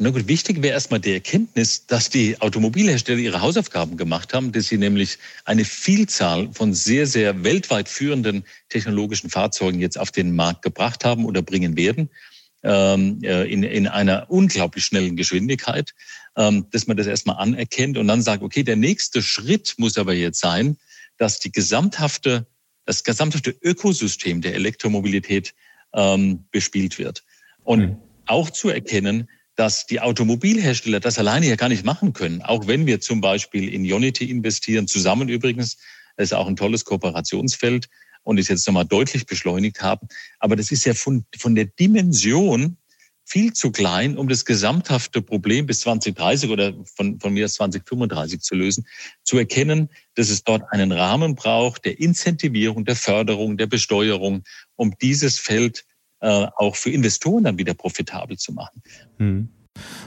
Na gut, wichtig wäre erstmal die Erkenntnis, dass die Automobilhersteller ihre Hausaufgaben gemacht haben, dass sie nämlich eine Vielzahl von sehr, sehr weltweit führenden technologischen Fahrzeugen jetzt auf den Markt gebracht haben oder bringen werden ähm, äh, in, in einer unglaublich schnellen Geschwindigkeit, ähm, dass man das erstmal anerkennt und dann sagt, okay, der nächste Schritt muss aber jetzt sein, dass die gesamthafte, das gesamthafte Ökosystem der Elektromobilität ähm, bespielt wird. Und mhm. auch zu erkennen, dass die Automobilhersteller das alleine ja gar nicht machen können. Auch wenn wir zum Beispiel in Unity investieren, zusammen übrigens, ist auch ein tolles Kooperationsfeld und ist jetzt nochmal deutlich beschleunigt haben. Aber das ist ja von, von der Dimension viel zu klein, um das gesamthafte Problem bis 2030 oder von, von mir aus 2035 zu lösen, zu erkennen, dass es dort einen Rahmen braucht der Incentivierung, der Förderung, der Besteuerung, um dieses Feld auch für Investoren dann wieder profitabel zu machen. Hm.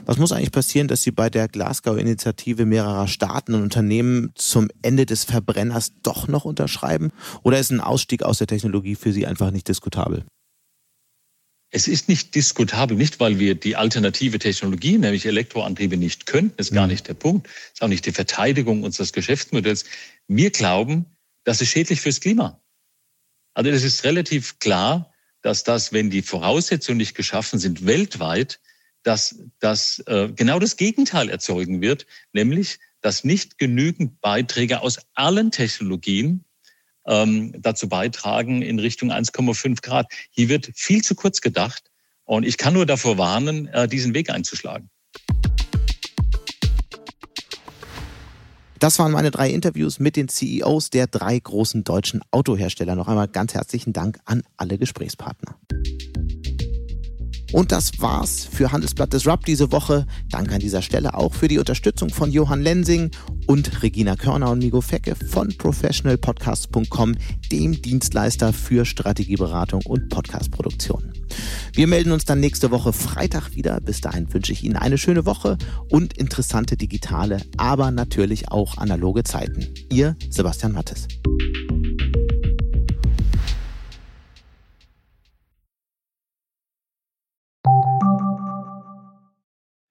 Was muss eigentlich passieren, dass Sie bei der Glasgow-Initiative mehrerer Staaten und Unternehmen zum Ende des Verbrenners doch noch unterschreiben? Oder ist ein Ausstieg aus der Technologie für Sie einfach nicht diskutabel? Es ist nicht diskutabel, nicht weil wir die alternative Technologie, nämlich Elektroantriebe, nicht können. Das ist gar hm. nicht der Punkt. Das ist auch nicht die Verteidigung unseres Geschäftsmodells. Wir glauben, das ist schädlich fürs Klima. Also es ist relativ klar, dass das, wenn die Voraussetzungen nicht geschaffen sind, weltweit, dass das äh, genau das Gegenteil erzeugen wird, nämlich dass nicht genügend Beiträge aus allen Technologien ähm, dazu beitragen in Richtung 1,5 Grad. Hier wird viel zu kurz gedacht und ich kann nur davor warnen, äh, diesen Weg einzuschlagen. Das waren meine drei Interviews mit den CEOs der drei großen deutschen Autohersteller. Noch einmal ganz herzlichen Dank an alle Gesprächspartner. Und das war's für Handelsblatt Disrupt diese Woche. Danke an dieser Stelle auch für die Unterstützung von Johann Lensing und Regina Körner und Migo Fecke von professionalpodcasts.com, dem Dienstleister für Strategieberatung und Podcastproduktion. Wir melden uns dann nächste Woche Freitag wieder. Bis dahin wünsche ich Ihnen eine schöne Woche und interessante digitale, aber natürlich auch analoge Zeiten. Ihr Sebastian Mattes.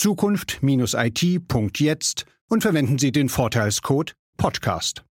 zukunft-it.jetzt und verwenden Sie den Vorteilscode Podcast.